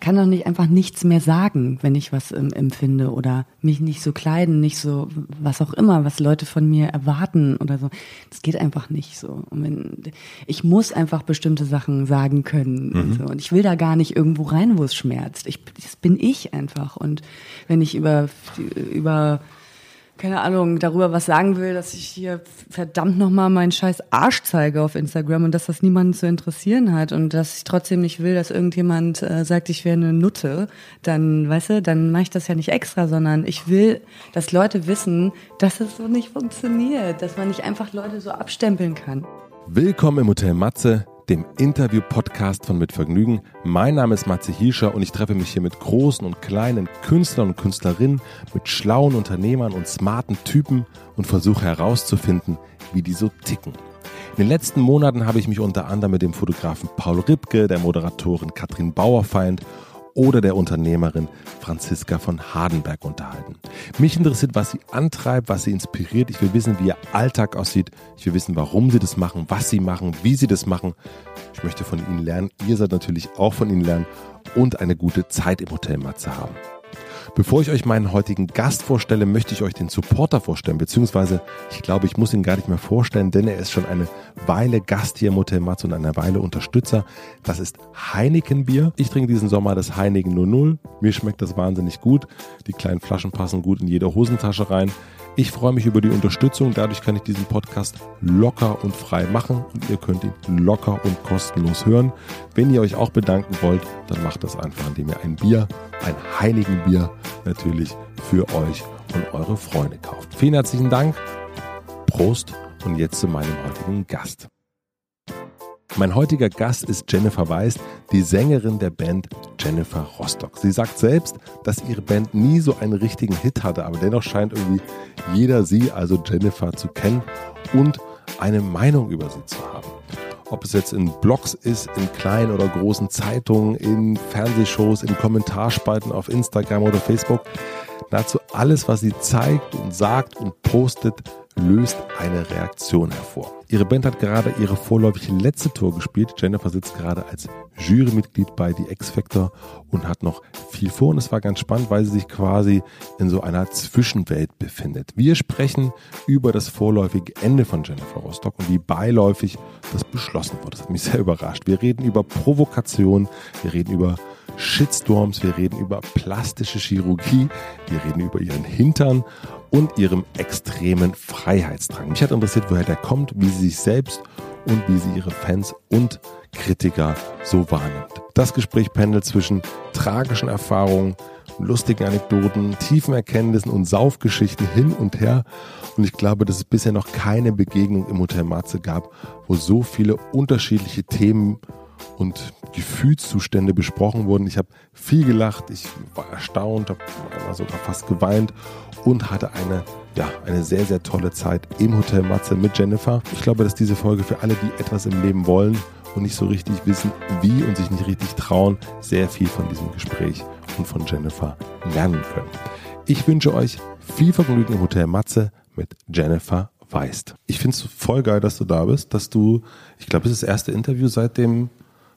kann doch nicht einfach nichts mehr sagen, wenn ich was ähm, empfinde oder mich nicht so kleiden, nicht so was auch immer, was Leute von mir erwarten oder so. Das geht einfach nicht so. Und wenn, ich muss einfach bestimmte Sachen sagen können. Mhm. Und, so. und ich will da gar nicht irgendwo rein, wo es schmerzt. Ich, das bin ich einfach. Und wenn ich über über keine Ahnung, darüber was sagen will, dass ich hier verdammt nochmal meinen scheiß Arsch zeige auf Instagram und dass das niemanden zu interessieren hat und dass ich trotzdem nicht will, dass irgendjemand äh, sagt, ich wäre eine Nutte, dann, weißt du, dann mache ich das ja nicht extra, sondern ich will, dass Leute wissen, dass es so nicht funktioniert, dass man nicht einfach Leute so abstempeln kann. Willkommen im Hotel Matze dem Interview-Podcast von Mit Vergnügen. Mein Name ist Matze Hiescher und ich treffe mich hier mit großen und kleinen Künstlern und Künstlerinnen, mit schlauen Unternehmern und smarten Typen und versuche herauszufinden, wie die so ticken. In den letzten Monaten habe ich mich unter anderem mit dem Fotografen Paul Ripke, der Moderatorin Katrin Bauerfeind oder der Unternehmerin Franziska von Hardenberg unterhalten. Mich interessiert, was sie antreibt, was sie inspiriert. Ich will wissen, wie ihr Alltag aussieht. Ich will wissen, warum sie das machen, was sie machen, wie sie das machen. Ich möchte von ihnen lernen. Ihr seid natürlich auch von ihnen lernen und eine gute Zeit im Hotel Matze haben. Bevor ich euch meinen heutigen Gast vorstelle, möchte ich euch den Supporter vorstellen, beziehungsweise ich glaube, ich muss ihn gar nicht mehr vorstellen, denn er ist schon eine Weile Gast hier im Hotel Matze und eine Weile Unterstützer. Das ist Heineken Bier. Ich trinke diesen Sommer das Heineken 00. Mir schmeckt das wahnsinnig gut. Die kleinen Flaschen passen gut in jede Hosentasche rein. Ich freue mich über die Unterstützung. Dadurch kann ich diesen Podcast locker und frei machen und ihr könnt ihn locker und kostenlos hören. Wenn ihr euch auch bedanken wollt, dann macht das einfach, indem ihr ein Bier, ein Heinigen Bier natürlich für euch und eure Freunde kauft. Vielen herzlichen Dank. Prost und jetzt zu meinem heutigen Gast. Mein heutiger Gast ist Jennifer Weiß, die Sängerin der Band Jennifer Rostock. Sie sagt selbst, dass ihre Band nie so einen richtigen Hit hatte, aber dennoch scheint irgendwie jeder sie, also Jennifer, zu kennen und eine Meinung über sie zu haben. Ob es jetzt in Blogs ist, in kleinen oder großen Zeitungen, in Fernsehshows, in Kommentarspalten auf Instagram oder Facebook. Nahezu alles, was sie zeigt und sagt und postet, löst eine Reaktion hervor. Ihre Band hat gerade ihre vorläufig letzte Tour gespielt. Jennifer sitzt gerade als Jurymitglied bei The X Factor und hat noch viel vor. Und es war ganz spannend, weil sie sich quasi in so einer Zwischenwelt befindet. Wir sprechen über das vorläufige Ende von Jennifer Rostock und wie beiläufig das beschlossen wurde. Das hat mich sehr überrascht. Wir reden über Provokation, wir reden über Shitstorms, wir reden über plastische Chirurgie, wir reden über ihren Hintern und ihrem extremen Freiheitsdrang. Mich hat interessiert, woher der kommt, wie sie sich selbst und wie sie ihre Fans und Kritiker so wahrnimmt. Das Gespräch pendelt zwischen tragischen Erfahrungen, lustigen Anekdoten, tiefen Erkenntnissen und Saufgeschichten hin und her. Und ich glaube, dass es bisher noch keine Begegnung im Hotel Matze gab, wo so viele unterschiedliche Themen und Gefühlszustände besprochen wurden. Ich habe viel gelacht, ich war erstaunt, habe einmal sogar fast geweint und hatte eine, ja, eine sehr, sehr tolle Zeit im Hotel Matze mit Jennifer. Ich glaube, dass diese Folge für alle, die etwas im Leben wollen und nicht so richtig wissen, wie und sich nicht richtig trauen, sehr viel von diesem Gespräch und von Jennifer lernen können. Ich wünsche euch viel Vergnügen im Hotel Matze mit Jennifer Weist. Ich finde es voll geil, dass du da bist, dass du, ich glaube, es ist das erste Interview seit dem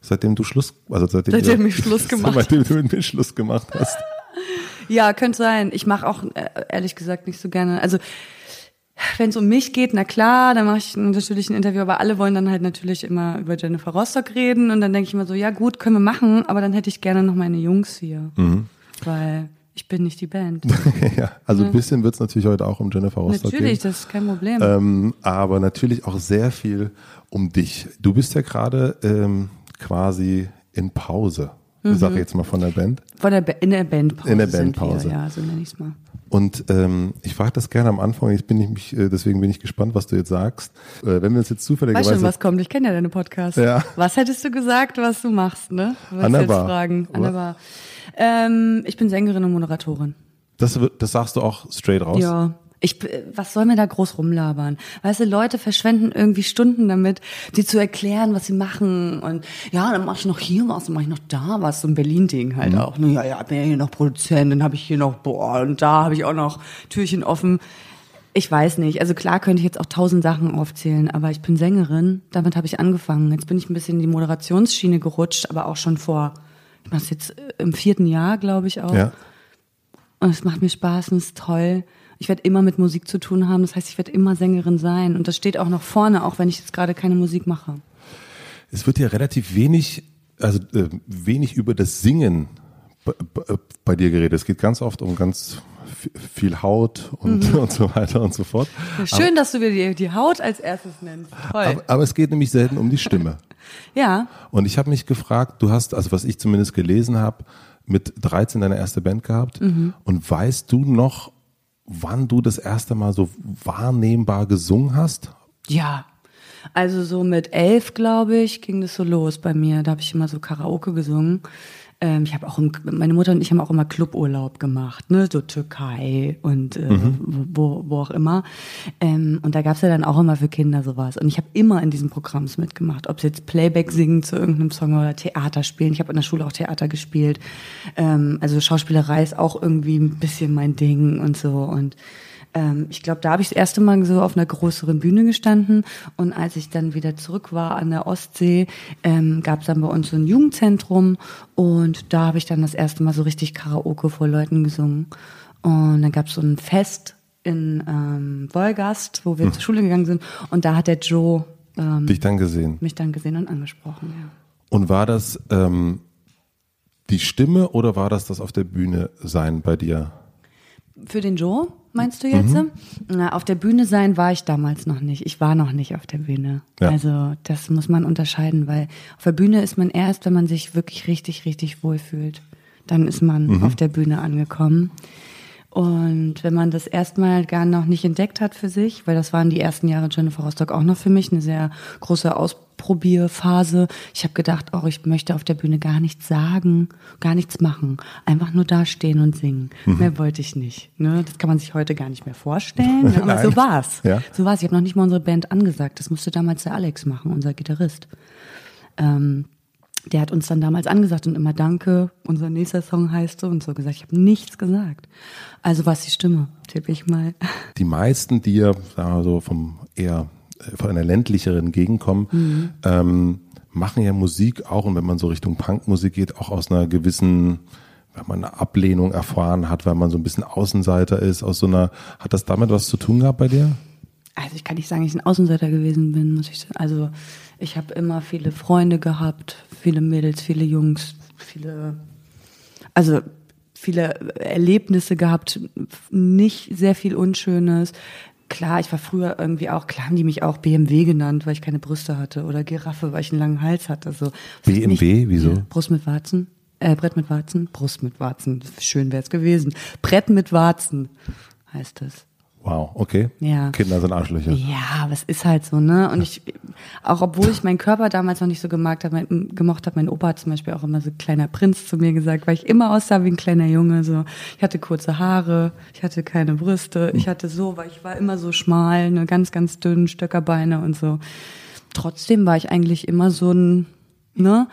seitdem du Schluss, also seitdem, seitdem du, ich Schluss gemacht, seitdem du mit mir Schluss gemacht hast. ja, könnte sein. Ich mache auch äh, ehrlich gesagt nicht so gerne. Also wenn es um mich geht, na klar, dann mache ich natürlich ein Interview, aber alle wollen dann halt natürlich immer über Jennifer Rostock reden und dann denke ich immer so, ja gut, können wir machen, aber dann hätte ich gerne noch meine Jungs hier, mhm. weil ich bin nicht die Band. ja, also ein bisschen wird es natürlich heute auch um Jennifer Rostock natürlich, gehen. das ist kein Problem. Ähm, aber natürlich auch sehr viel um dich. Du bist ja gerade ähm, quasi in Pause. Mhm. Sag jetzt mal von der Band. Von der in der Bandpause. In der Bandpause. ja, so nenne ich es mal. Und ähm, ich frage das gerne am Anfang. Jetzt bin ich mich, äh, deswegen bin ich gespannt, was du jetzt sagst. Äh, wenn wir uns jetzt zufälligerweise. Weißt schon, was kommt? Ich kenne ja deine Podcasts. Ja. Was hättest du gesagt, was du machst, ne? Was Anna jetzt fragen. Anna Ähm, ich bin Sängerin und Moderatorin. Das, das sagst du auch straight raus? Ja. Ich, was soll mir da groß rumlabern? Weißt du, Leute verschwenden irgendwie Stunden damit, dir zu erklären, was sie machen. Und ja, dann mach ich noch hier was, dann mach ich noch da was. So ein Berlin-Ding halt mhm. auch. Ja, ja, bin ja hier noch Produzent, dann habe ich hier noch, boah, und da habe ich auch noch Türchen offen. Ich weiß nicht. Also klar könnte ich jetzt auch tausend Sachen aufzählen, aber ich bin Sängerin. Damit habe ich angefangen. Jetzt bin ich ein bisschen in die Moderationsschiene gerutscht, aber auch schon vor Ich mache es jetzt äh, im vierten Jahr, glaube ich auch. Ja. Und es macht mir Spaß und es ist toll. Ich werde immer mit Musik zu tun haben. Das heißt, ich werde immer Sängerin sein. Und das steht auch noch vorne, auch wenn ich jetzt gerade keine Musik mache. Es wird ja relativ wenig, also äh, wenig über das Singen bei, bei, dir geredet. Es geht ganz oft um ganz viel Haut und, und so weiter und so fort. Ja, schön, dass du mir die, die Haut als erstes nennst. Aber, aber es geht nämlich selten um die Stimme. ja, Und ich habe mich gefragt, du hast, also was ich zumindest gelesen habe, mit 13 deine erste Band gehabt. Und weißt du noch, wann du das erste Mal so wahrnehmbar gesungen hast? ja. Also so mit elf, glaube ich, ging das so los bei mir. Da habe ich immer so Karaoke gesungen. Ähm, ich habe auch, im, meine Mutter und ich haben auch immer Cluburlaub gemacht, ne, so Türkei und äh, wo, wo auch immer. Ähm, und da gab's ja dann auch immer für Kinder sowas. Und ich habe immer in diesen Programms mitgemacht, ob es jetzt Playback singen zu irgendeinem Song oder Theater spielen. Ich habe in der Schule auch Theater gespielt. Ähm, also Schauspielerei ist auch irgendwie ein bisschen mein Ding und so und ähm, ich glaube, da habe ich das erste Mal so auf einer größeren Bühne gestanden und als ich dann wieder zurück war an der Ostsee, ähm, gab es dann bei uns so ein Jugendzentrum und da habe ich dann das erste Mal so richtig Karaoke vor Leuten gesungen und dann gab es so ein Fest in ähm, Wolgast, wo wir zur Schule gegangen sind und da hat der Joe ähm, Dich dann gesehen. mich dann gesehen und angesprochen. Ja. Und war das ähm, die Stimme oder war das das auf der Bühne sein bei dir? Für den Joe, meinst du jetzt? Na, auf der Bühne sein war ich damals noch nicht. Ich war noch nicht auf der Bühne. Ja. Also das muss man unterscheiden, weil auf der Bühne ist man erst, wenn man sich wirklich richtig, richtig wohlfühlt. Dann ist man auf der Bühne angekommen. Und wenn man das erstmal gar noch nicht entdeckt hat für sich, weil das waren die ersten Jahre Jennifer Rostock auch noch für mich, eine sehr große Ausprobierphase. Ich habe gedacht, oh, ich möchte auf der Bühne gar nichts sagen, gar nichts machen, einfach nur dastehen und singen. Mehr wollte ich nicht. Ne? Das kann man sich heute gar nicht mehr vorstellen, ne? aber so war's. Ja. So war's. Ich habe noch nicht mal unsere Band angesagt. Das musste damals der Alex machen, unser Gitarrist. Ähm, der hat uns dann damals angesagt und immer Danke, unser nächster Song heißt so und so gesagt. Ich habe nichts gesagt. Also war es die Stimme, tippe ich mal. Die meisten, die ja sagen wir so vom eher von einer ländlicheren Gegend kommen, ähm, machen ja Musik auch und wenn man so Richtung Punkmusik geht, auch aus einer gewissen wenn man eine Ablehnung erfahren hat, weil man so ein bisschen Außenseiter ist, aus so einer, hat das damit was zu tun gehabt bei dir? Also ich kann nicht sagen, dass ich ein Außenseiter gewesen bin, muss ich sagen. Also ich habe immer viele Freunde gehabt, viele Mädels, viele Jungs, viele, also viele Erlebnisse gehabt, nicht sehr viel Unschönes. Klar, ich war früher irgendwie auch, klar haben die mich auch BMW genannt, weil ich keine Brüste hatte oder Giraffe, weil ich einen langen Hals hatte. So. BMW? Nicht- Wieso? Brust mit Warzen. Äh, Brett mit Warzen, Brust mit Warzen. Schön wäre es gewesen. Brett mit Warzen heißt es. Wow, okay. Ja. Kinder sind Arschlöcher. Ja, aber es ist halt so, ne? Und ich, auch obwohl ich meinen Körper damals noch nicht so gemocht habe, mein, gemocht habe, mein Opa hat zum Beispiel auch immer so kleiner Prinz zu mir gesagt, weil ich immer aussah wie ein kleiner Junge, so. Ich hatte kurze Haare, ich hatte keine Brüste, ich hatte so, weil ich war immer so schmal, ne, ganz, ganz dünn, Stöckerbeine und so. Trotzdem war ich eigentlich immer so ein, ne?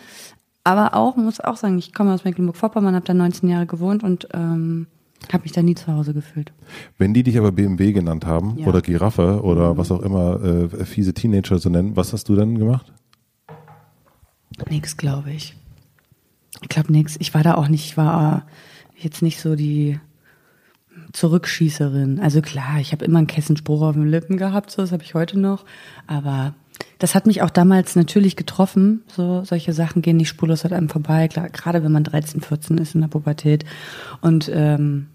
Aber auch, muss auch sagen, ich komme aus Mecklenburg-Vorpommern, habe da 19 Jahre gewohnt und ähm, habe mich da nie zu Hause gefühlt. Wenn die dich aber BMW genannt haben Ja. oder Giraffe oder was auch immer äh, fiese Teenager so nennen, was hast du dann gemacht? Nix, glaube ich. Ich glaube nix. Ich war da auch nicht, ich war jetzt nicht so die Zurückschießerin. Also klar, ich habe immer einen Kessenspruch auf den Lippen gehabt, so das habe ich heute noch. Aber das hat mich auch damals natürlich getroffen. So solche Sachen gehen nicht spurlos an einem vorbei. Klar, gerade wenn man 13, 14 ist in der Pubertät und ähm,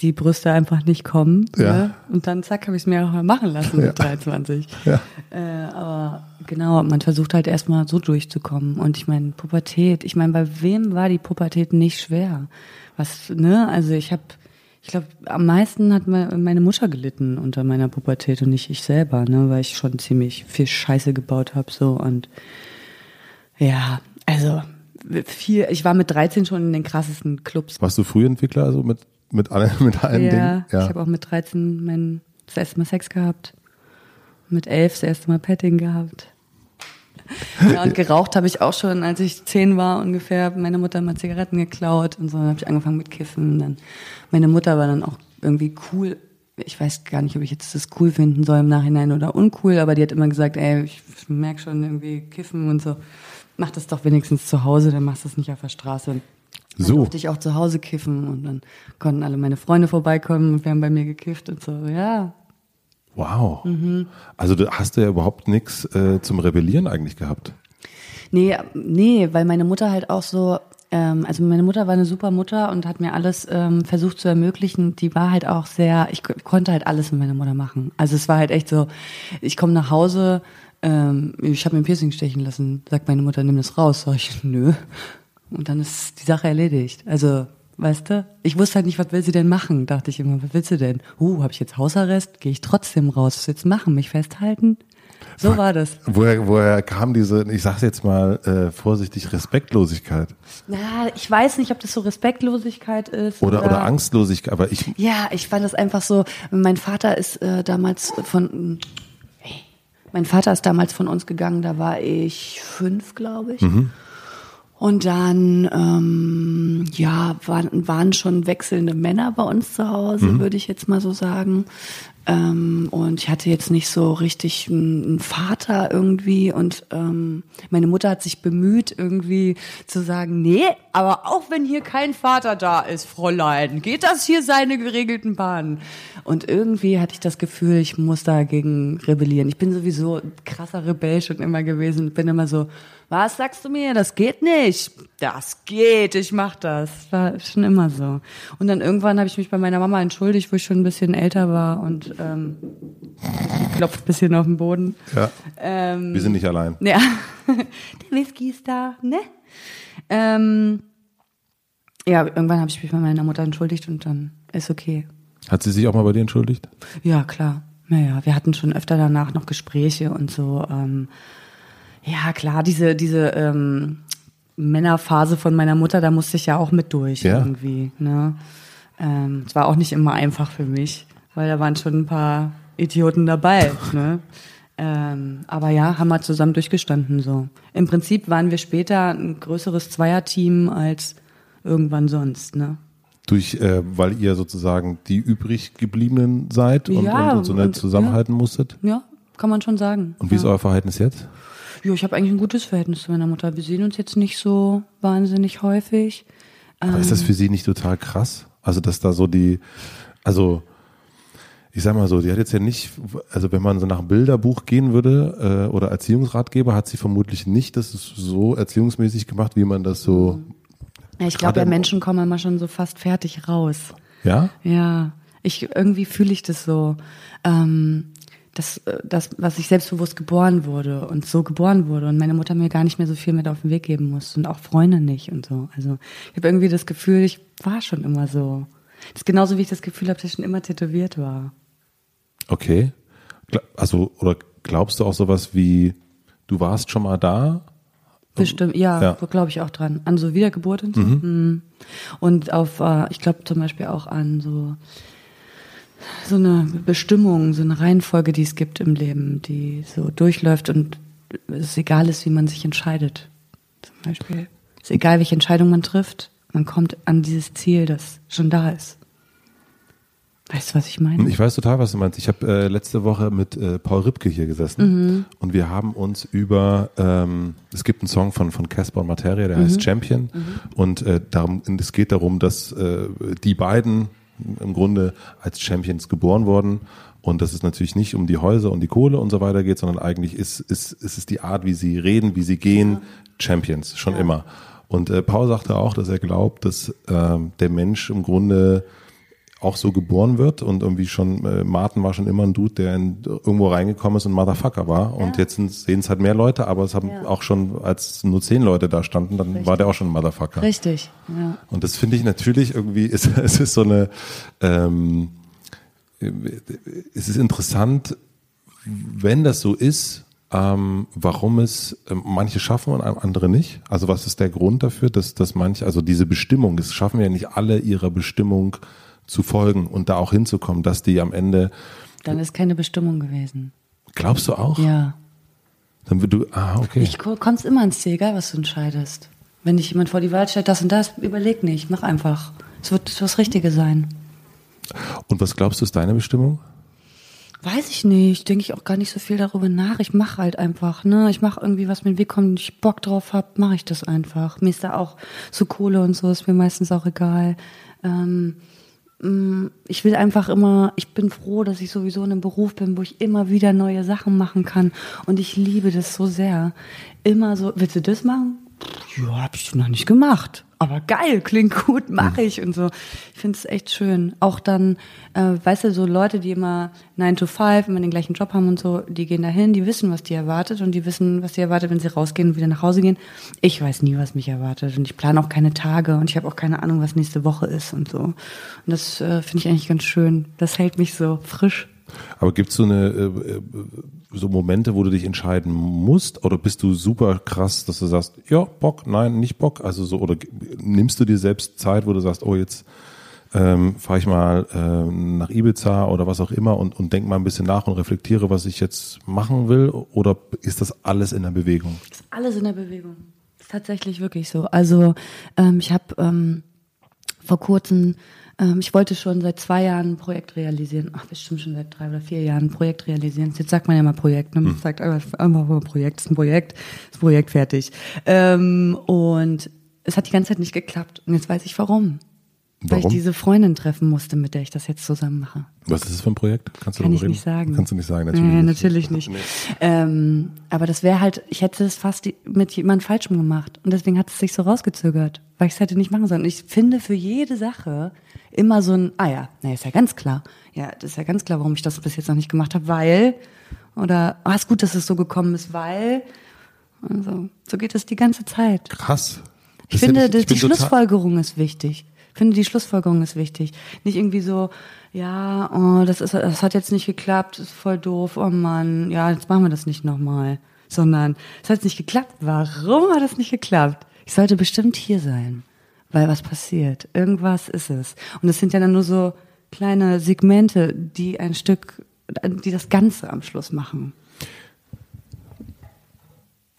die Brüste einfach nicht kommen. Ja. Ne? Und dann zack, habe ich es mir auch mal machen lassen mit 23. Ja. Äh, aber genau, man versucht halt erstmal so durchzukommen. Und ich meine, Pubertät, ich meine, bei wem war die Pubertät nicht schwer? Was, ne? Also ich habe, ich glaube, am meisten hat me- meine Mutter gelitten unter meiner Pubertät und nicht ich selber, ne? Weil ich schon ziemlich viel Scheiße gebaut habe so und ja, also viel, ich war mit 13 schon in den krassesten Clubs. Warst du Frühentwickler, also mit, mit, allen, mit allen Ja, Dingen? ich habe auch mit 13 mein, das erste Mal Sex gehabt. Mit 11 das erste Mal Petting gehabt. Ja, und geraucht habe ich auch schon, als ich 10 war ungefähr. Hat Meine Mutter hat mal Zigaretten geklaut und so. Dann habe ich angefangen mit Kiffen. Dann, meine Mutter war dann auch irgendwie cool. Ich weiß gar nicht, ob ich jetzt das cool finden soll im Nachhinein oder uncool, aber die hat immer gesagt, ey, ich merke schon irgendwie Kiffen und so. mach das doch wenigstens zu Hause, dann machst du es nicht auf der Straße. Dann So. durfte ich auch zu Hause kiffen und dann konnten alle meine Freunde vorbeikommen und wir haben bei mir gekifft und so. Ja, Wow. Mhm. Also du hast ja überhaupt nichts äh, zum Rebellieren eigentlich gehabt. Nee, nee, weil meine Mutter halt auch so, ähm, also meine Mutter war eine super Mutter und hat mir alles ähm, versucht zu ermöglichen. Die war halt auch sehr, ich ko- konnte halt alles mit meiner Mutter machen. Also es war halt echt so, ich komme nach Hause, ähm, ich habe mir ein Piercing stechen lassen, sagt meine Mutter, nimm das raus. Sag ich, nö. Und dann ist die Sache erledigt. Also, weißt du, ich wusste halt nicht, was will sie denn machen, dachte ich immer, was willst du denn? Uh, habe ich jetzt Hausarrest? Gehe ich trotzdem raus? Was jetzt machen? Mich festhalten? So war das. Woher, woher kam diese, ich sag's jetzt mal äh, vorsichtig, Respektlosigkeit Ja, ich weiß nicht, ob das so Respektlosigkeit ist. oder, oder Angstlosigkeit, aber ich, Ja, ich fand das einfach so. Mein Vater ist äh, damals von. Hey, mein Vater ist damals von uns gegangen, da war ich fünf, glaube ich. Und dann, ähm, ja, waren, waren schon wechselnde Männer bei uns zu Hause, würde ich jetzt mal so sagen. Ähm, und ich hatte jetzt nicht so richtig einen Vater irgendwie. Und ähm, meine Mutter hat sich bemüht, irgendwie zu sagen, nee, aber auch wenn hier kein Vater da ist, Fräulein, geht das hier seine geregelten Bahnen. Und irgendwie hatte ich das Gefühl, ich muss dagegen rebellieren. Ich bin sowieso krasser Rebell schon immer gewesen. Bin immer so, was sagst du mir? Das geht nicht. Das geht, ich mach das. War schon immer so. Und dann irgendwann habe ich mich bei meiner Mama entschuldigt, wo ich schon ein bisschen älter war und ähm, klopft ein bisschen auf den Boden. ja, Ähm, wir sind nicht allein. ja, der Whisky ist da, ne? Ähm, ja, irgendwann habe ich mich bei meiner Mutter entschuldigt und dann ist okay. Hat sie sich auch mal bei dir entschuldigt? Ja, klar. Naja, wir hatten schon öfter danach noch Gespräche und so. Ähm, ja, klar, diese, diese ähm, Männerphase von meiner Mutter, da musste ich ja auch mit durch Ja. irgendwie. Ne? Ähm, es war auch nicht immer einfach für mich, weil da waren schon ein paar Idioten dabei. ne? ähm, aber ja, haben wir zusammen durchgestanden so. Im Prinzip waren wir später ein größeres Zweierteam als irgendwann sonst. Ne? Durch, äh, weil ihr sozusagen die übrig gebliebenen seid und, Ja, und, und so nett und- zusammenhalten musstet? Ja, kann man schon sagen. Und wie ist ja. euer Verhältnis jetzt? Ja, ich habe eigentlich ein gutes Verhältnis zu meiner Mutter. Wir sehen uns jetzt nicht so wahnsinnig häufig. Aber ist das für sie nicht total krass? Also, dass da so die, also, ich sag mal so, die hat jetzt ja nicht, also wenn man so nach Bilderbuch gehen würde äh, oder Erziehungsratgeber, hat sie vermutlich nicht das so erziehungsmäßig gemacht, wie man das so, Ja, ich glaube, im- Menschen kommen immer schon so fast fertig raus. ja? Ja, ich irgendwie fühle ich das so, ähm, dass äh, das, was ich selbstbewusst geboren wurde und so geboren wurde und meine Mutter mir gar nicht mehr so viel mit auf den Weg geben muss und auch Freunde nicht und so. Also ich habe irgendwie das Gefühl, ich war schon immer so. Das ist genauso wie ich das Gefühl habe, dass ich schon immer tätowiert war. Okay. Also, oder glaubst du auch sowas wie, du warst schon mal da? Bestimmt, ja, Ja. glaube ich auch dran. An so Wiedergeburt und so. Mhm. Und auf, äh, ich glaube zum Beispiel auch an so, so eine Bestimmung, so eine Reihenfolge, die es gibt im Leben, die so durchläuft und es egal ist, wie man sich entscheidet. Zum Beispiel. Es ist egal, welche Entscheidung man trifft, man kommt an dieses Ziel, das schon da ist. Weißt du, was ich meine? Ich weiß total, was du meinst. Ich habe äh, letzte Woche mit äh, Paul Ripke hier gesessen und wir haben uns über, ähm, es gibt einen Song von von Casper und Materia, der heißt Champion. Und äh, darum, es geht darum, dass äh, die beiden im Grunde als Champions geboren wurden. Und dass es natürlich nicht um die Häuser und die Kohle und so weiter geht, sondern eigentlich ist, ist, ist es die Art, wie sie reden, wie sie gehen, Champions, schon immer. Und äh, Paul sagte auch, dass er glaubt, dass ähm, der Mensch im Grunde auch so geboren wird und irgendwie schon, äh, Martin war schon immer ein Dude, der in, irgendwo reingekommen ist und Motherfucker war. Und jetzt sehen es halt mehr Leute, aber es haben Ja. auch schon, als nur zehn Leute da standen, dann war der auch schon ein Motherfucker. Richtig, ja. Und das finde ich natürlich irgendwie, ist, es ist so eine, ähm, es ist interessant, wenn das so ist, ähm, warum es ähm, manche schaffen und andere nicht. Also was ist der Grund dafür, dass, dass manche, also diese Bestimmung, das schaffen ja nicht alle ihrer Bestimmung zu folgen und da auch hinzukommen, dass die am Ende, Dann ist keine Bestimmung gewesen. glaubst du auch? Ja. Dann wird du, ah, okay. Ich ko- kommst immer ins Ziel, egal was du entscheidest. Wenn dich jemand vor die Wahl stellt, das und das, überleg nicht, mach einfach. Es wird das Richtige sein. Und was glaubst du ist deine Bestimmung? Weiß ich nicht, denke ich auch gar nicht so viel darüber nach. Ich mache halt einfach, ne? Ich mache irgendwie, was mir in den Weg kommt und ich Bock drauf hab, mache ich das einfach. Mir ist da auch so Kohle und so, ist mir meistens auch egal. Ähm, ich will einfach immer, ich bin froh, dass ich sowieso in einem Beruf bin, wo ich immer wieder neue Sachen machen kann. Und ich liebe das so sehr. Immer so, willst du das machen? Ja, hab ich noch nicht gemacht aber geil, klingt gut, mache ich und so. Ich finde es echt schön. Auch dann, äh, weißt du, so Leute, die immer 9 to 5, immer den gleichen Job haben und so, die gehen dahin, die wissen, was die erwartet und die wissen, was die erwartet, wenn sie rausgehen und wieder nach Hause gehen. Ich weiß nie, was mich erwartet und ich plane auch keine Tage und ich habe auch keine Ahnung, was nächste Woche ist und so. Und das äh, finde ich eigentlich ganz schön. Das hält mich so frisch. Aber gibt's so eine äh, äh so Momente, wo du dich entscheiden musst, oder bist du super krass, dass du sagst, ja, Bock, nein, nicht Bock, also so, oder nimmst du dir selbst Zeit, wo du sagst, oh, jetzt ähm, fahre ich mal ähm, nach Ibiza oder was auch immer und, und denk mal ein bisschen nach und reflektiere, was ich jetzt machen will, oder ist das alles in der Bewegung? Ist alles in der Bewegung. Ist tatsächlich wirklich so. Also ähm, ich habe ähm, vor kurzem ähm, ich wollte schon seit zwei Jahren ein Projekt realisieren. Ach, bestimmt schon seit drei oder vier Jahren ein Projekt realisieren. Jetzt sagt man ja mal Projekt. Ne? Man hm. sagt einfach, einfach ein Projekt, ist ein Projekt, ist ein Projekt fertig. Ähm, und es hat die ganze Zeit nicht geklappt. Und jetzt weiß ich warum. Warum? Weil ich diese Freundin treffen musste, mit der ich das jetzt zusammen mache. Was ist das für ein Projekt? Kannst du Kann ich reden? nicht sagen. Kannst du nicht sagen, natürlich. Nee, natürlich nicht. Nee. Ähm, aber das wäre halt, ich hätte es fast mit jemandem Falschem gemacht. Und deswegen hat es sich so rausgezögert, weil ich es hätte nicht machen sollen. Ich finde für jede Sache immer so ein, ah ja, na, ist ja ganz klar. Ja, das ist ja ganz klar, warum ich das bis jetzt noch nicht gemacht habe, weil, oder, ah, ist gut, dass es so gekommen ist, weil, also, so geht es die ganze Zeit. Krass. Ich finde, ich, ich die Schlussfolgerung ist wichtig finde, die Schlussfolgerung ist wichtig. Nicht irgendwie so, ja, oh, das ist, das hat jetzt nicht geklappt, ist voll doof, oh Mann, ja, jetzt machen wir das nicht nochmal. Sondern, es hat nicht geklappt. Warum hat das nicht geklappt? Ich sollte bestimmt hier sein. Weil was passiert? Irgendwas ist es. Und es sind ja dann nur so kleine Segmente, die ein Stück, die das Ganze am Schluss machen.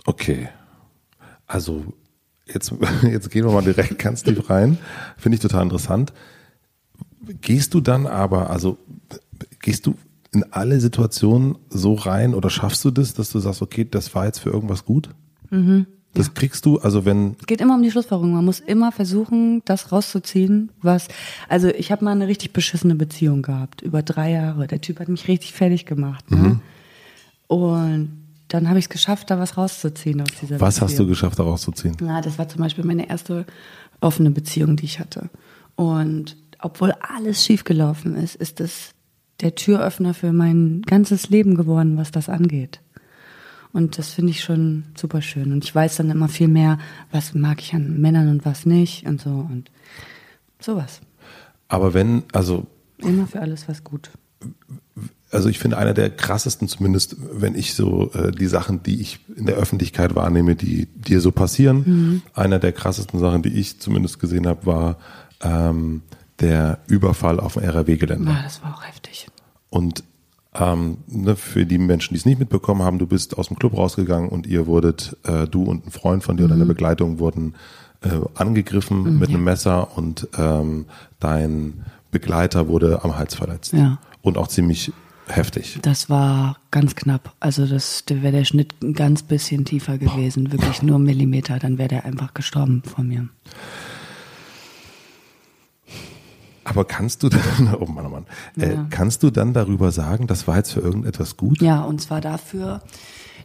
Okay. Also jetzt, jetzt gehen wir mal direkt ganz tief rein. Finde ich total interessant. Gehst du dann aber, also gehst du in alle Situationen so rein oder schaffst du das, dass du sagst, okay, das war jetzt für irgendwas gut? Mhm. Das ja. kriegst du, also wenn. Es geht immer um die Schlussfolgerung. Man muss immer versuchen, das rauszuziehen, was. Also ich habe mal eine richtig beschissene Beziehung gehabt, über drei Jahre. Der Typ hat mich richtig fertig gemacht. Ne? Mhm. Und dann habe ich es geschafft, da was rauszuziehen aus dieser Was Beziehung. hast du geschafft, da rauszuziehen? Na, das war zum Beispiel meine erste offene Beziehung, die ich hatte. Und obwohl alles schiefgelaufen ist, ist es der Türöffner für mein ganzes Leben geworden, was das angeht. Und das finde ich schon super schön. Und ich weiß dann immer viel mehr, was mag ich an Männern und was nicht und so und sowas. Aber wenn, also. Immer für alles was gut also ich finde einer der krassesten, zumindest wenn ich so äh, die Sachen, die ich in der Öffentlichkeit wahrnehme, die dir so passieren, mhm. einer der krassesten Sachen, die ich zumindest gesehen habe, war ähm, der Überfall auf dem RAW-Gelände. Ja, das war auch heftig. Und ähm, ne, für die Menschen, die es nicht mitbekommen haben, du bist aus dem Club rausgegangen und ihr wurdet, äh, du und ein Freund von dir mhm. oder eine Begleitung wurden äh, angegriffen mhm, mit ja. einem Messer und ähm, dein Begleiter wurde am Hals verletzt. Ja. Und auch ziemlich heftig. Das war ganz knapp. Also das wäre der Schnitt ein ganz bisschen tiefer gewesen, wirklich nur Millimeter, dann wäre der einfach gestorben von mir. Aber kannst du dann, oh Mann, oh Mann, äh, ja. kannst du dann darüber sagen, das war jetzt für irgendetwas gut? Ja, und zwar dafür,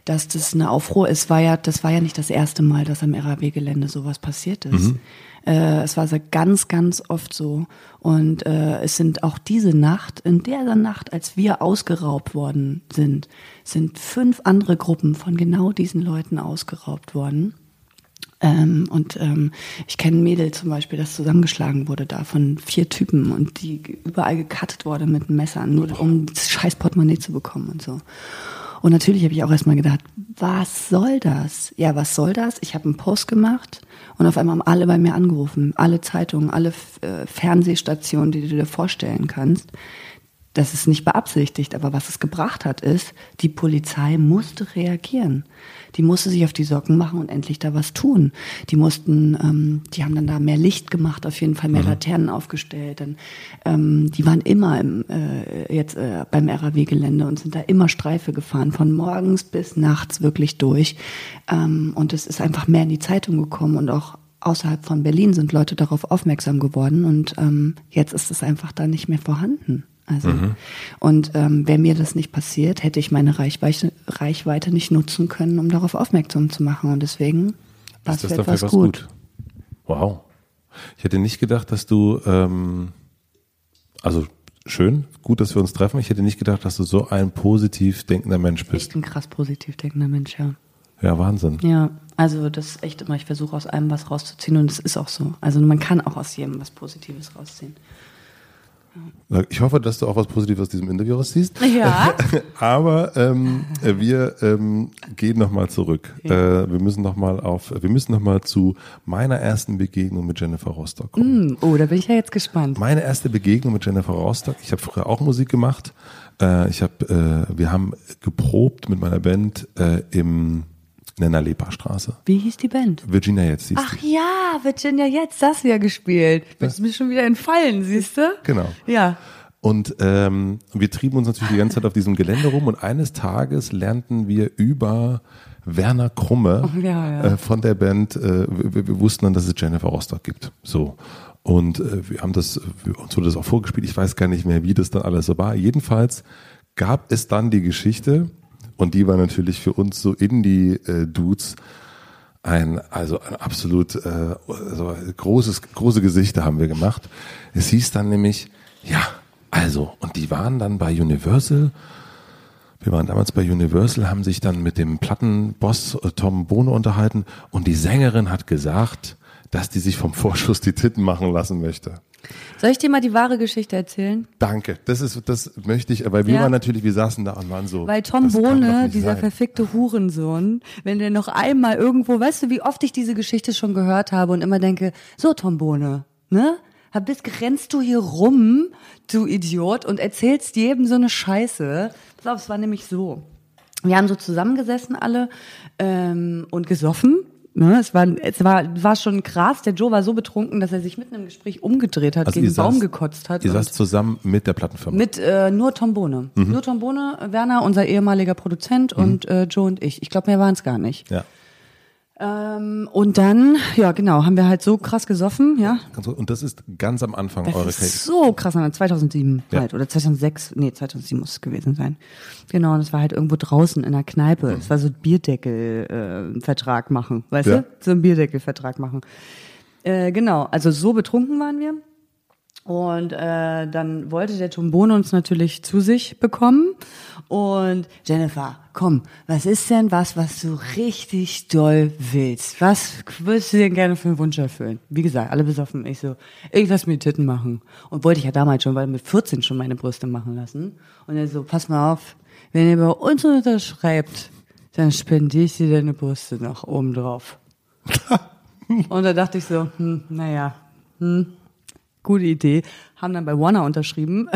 dass das eine Aufruhr ist, war ja, das war ja nicht das erste Mal, dass am RAW-Gelände sowas passiert ist. Mhm. Äh, es war ganz, ganz oft so. Und äh, es sind auch diese Nacht, in der Nacht, als wir ausgeraubt worden sind, sind fünf andere Gruppen von genau diesen Leuten ausgeraubt worden. Ähm, und ähm, ich kenne ein Mädel zum Beispiel, das zusammengeschlagen wurde da von vier Typen und die überall gekattet wurde mit Messern, nur um das scheiß Portemonnaie zu bekommen und so. Und natürlich habe ich auch erstmal gedacht, was soll das? Ja, was soll das? Ich habe einen Post gemacht und auf einmal haben alle bei mir angerufen. Alle Zeitungen, alle äh, Fernsehstationen, die du dir vorstellen kannst. Das ist nicht beabsichtigt, aber was es gebracht hat, ist, die Polizei musste reagieren. Die musste sich auf die Socken machen und endlich da was tun. Die mussten, ähm, die haben dann da mehr Licht gemacht, auf jeden Fall mehr mhm. Laternen aufgestellt. Dann, ähm, die waren immer im, äh, jetzt äh, beim RAW-Gelände und sind da immer Streife gefahren, von morgens bis nachts wirklich durch. Ähm, und es ist einfach mehr in die Zeitung gekommen und auch außerhalb von Berlin sind Leute darauf aufmerksam geworden und ähm, jetzt ist es einfach da nicht mehr vorhanden. Also mhm. und ähm, wäre mir das nicht passiert, hätte ich meine Reichweite, Reichweite nicht nutzen können, um darauf aufmerksam zu machen. Und deswegen war es etwas gut. gut. Wow. Ich hätte nicht gedacht, dass du ähm, also schön, gut, dass wir uns treffen. Ich hätte nicht gedacht, dass du so ein positiv denkender Mensch bist. Ich bin krass positiv denkender Mensch, ja. Ja, Wahnsinn. Ja, also das ist echt immer, ich versuche aus allem was rauszuziehen und es ist auch so. Also man kann auch aus jedem was Positives rausziehen. Ich hoffe, dass du auch was Positives aus diesem Interview rausziehst. Ja. Aber ähm, wir ähm, gehen nochmal zurück. Ja. Äh, wir müssen nochmal auf, wir müssen noch zu meiner ersten Begegnung mit Jennifer Rostock kommen. Mm, oh, da bin ich ja jetzt gespannt. Meine erste Begegnung mit Jennifer Rostock. Ich habe früher auch Musik gemacht. Äh, ich habe, äh, wir haben geprobt mit meiner Band äh, im in der. Wie hieß die Band? Virginia Jetzt. Ach die. ja, Virginia Jetzt, das ja gespielt. Das ist mir schon wieder entfallen, siehst du? Genau. Ja. Und ähm, wir trieben uns natürlich die ganze Zeit auf diesem Gelände rum und eines Tages lernten wir über Werner Krumme ja, ja. Äh, von der Band, äh, wir, wir, wussten dann, dass es Jennifer Rostock gibt. So. Und äh, wir haben das, wir, uns wurde das auch vorgespielt, ich weiß gar nicht mehr, wie das dann alles so war. Jedenfalls gab es dann die Geschichte, und die war natürlich für uns so Indie-Dudes ein, also ein absolut äh, also großes, große Gesichter haben wir gemacht. Es hieß dann nämlich, ja, also, und die waren dann bei Universal. Wir waren damals bei Universal, haben sich dann mit dem Plattenboss äh, Tom Bono unterhalten und die Sängerin hat gesagt, dass die sich vom Vorschuss die Titten machen lassen möchte. Soll ich dir mal die wahre Geschichte erzählen? Danke. Das ist, das möchte ich, weil wir ja. waren natürlich, wir saßen da und waren so. Weil Tom Bohne, dieser sein. verfickte Hurensohn, wenn der noch einmal irgendwo, weißt du, wie oft ich diese Geschichte schon gehört habe und immer denke, so Tom Bohne, ne? Bist, rennst du hier rum, du Idiot, und erzählst jedem so eine Scheiße. Pass auf, es war nämlich so. Wir haben so zusammengesessen alle ähm, und gesoffen Ne, es war, es war, war schon krass. Der Joe war so betrunken, dass er sich mitten im Gespräch umgedreht hat, also gegen den Baum gekotzt hat. Ihr saß zusammen mit der Plattenfirma? Mit äh, nur Tom Bohne. Mhm. Nur Tom Bohne, Werner, unser ehemaliger Produzent mhm. und äh, Joe und ich. Ich glaube, mehr waren es gar nicht. Ja. Ähm, und dann, ja genau, haben wir halt so krass gesoffen, ja. Und das ist ganz am Anfang das eurer Karriere. So krass, 2007 ja. halt oder 2006, nee 2007 muss es gewesen sein. Genau, und das war halt irgendwo draußen in der Kneipe. Es mhm. war so ein Bierdeckel-Vertrag äh, machen, weißt ja. du? So ein Bierdeckel-Vertrag machen. Äh, genau, also so betrunken waren wir. Und äh, dann wollte der Tombone uns natürlich zu sich bekommen. Und Jennifer, komm, was ist denn was, was du richtig doll willst? Was würdest du denn gerne für einen Wunsch erfüllen? Wie gesagt, alle besoffen. Ich so, irgendwas mit Titten machen. Und wollte ich ja damals schon, weil mit 14 schon meine Brüste machen lassen. Und er so, pass mal auf, wenn ihr bei uns unterschreibt, dann spendiere ich dir deine Brüste noch oben drauf. Und da dachte ich so, hm, naja, hm, gute Idee, haben dann bei Warner unterschrieben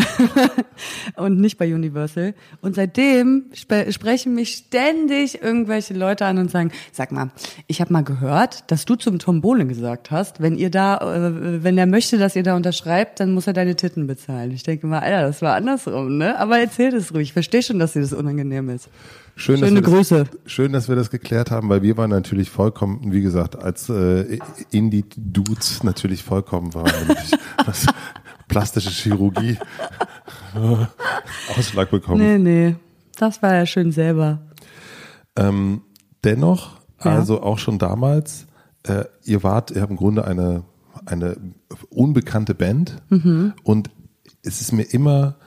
und nicht bei Universal. Und seitdem sp sprechen mich ständig irgendwelche Leute an und sagen, sag mal, ich habe mal gehört, dass du zum Tom Bohlen gesagt hast, wenn ihr da, äh, wenn er möchte, dass ihr da unterschreibt, dann muss er deine Titten bezahlen. Ich denke mal, Alter, das war andersrum, ne? Aber erzähl das ruhig. Ich verstehe schon, dass dir das unangenehm ist. Schön, Schöne dass Grüße. Das, schön, dass wir das geklärt haben, weil wir waren natürlich vollkommen, wie gesagt, als äh, Indie-Dudes natürlich vollkommen waren. was plastische Chirurgie Ausschlag bekommen. Nee, nee. Das war ja schön selber. Ähm, dennoch, ja. also auch schon damals, äh, ihr wart, ihr habt im Grunde eine, eine unbekannte Band mhm. und es ist mir immer,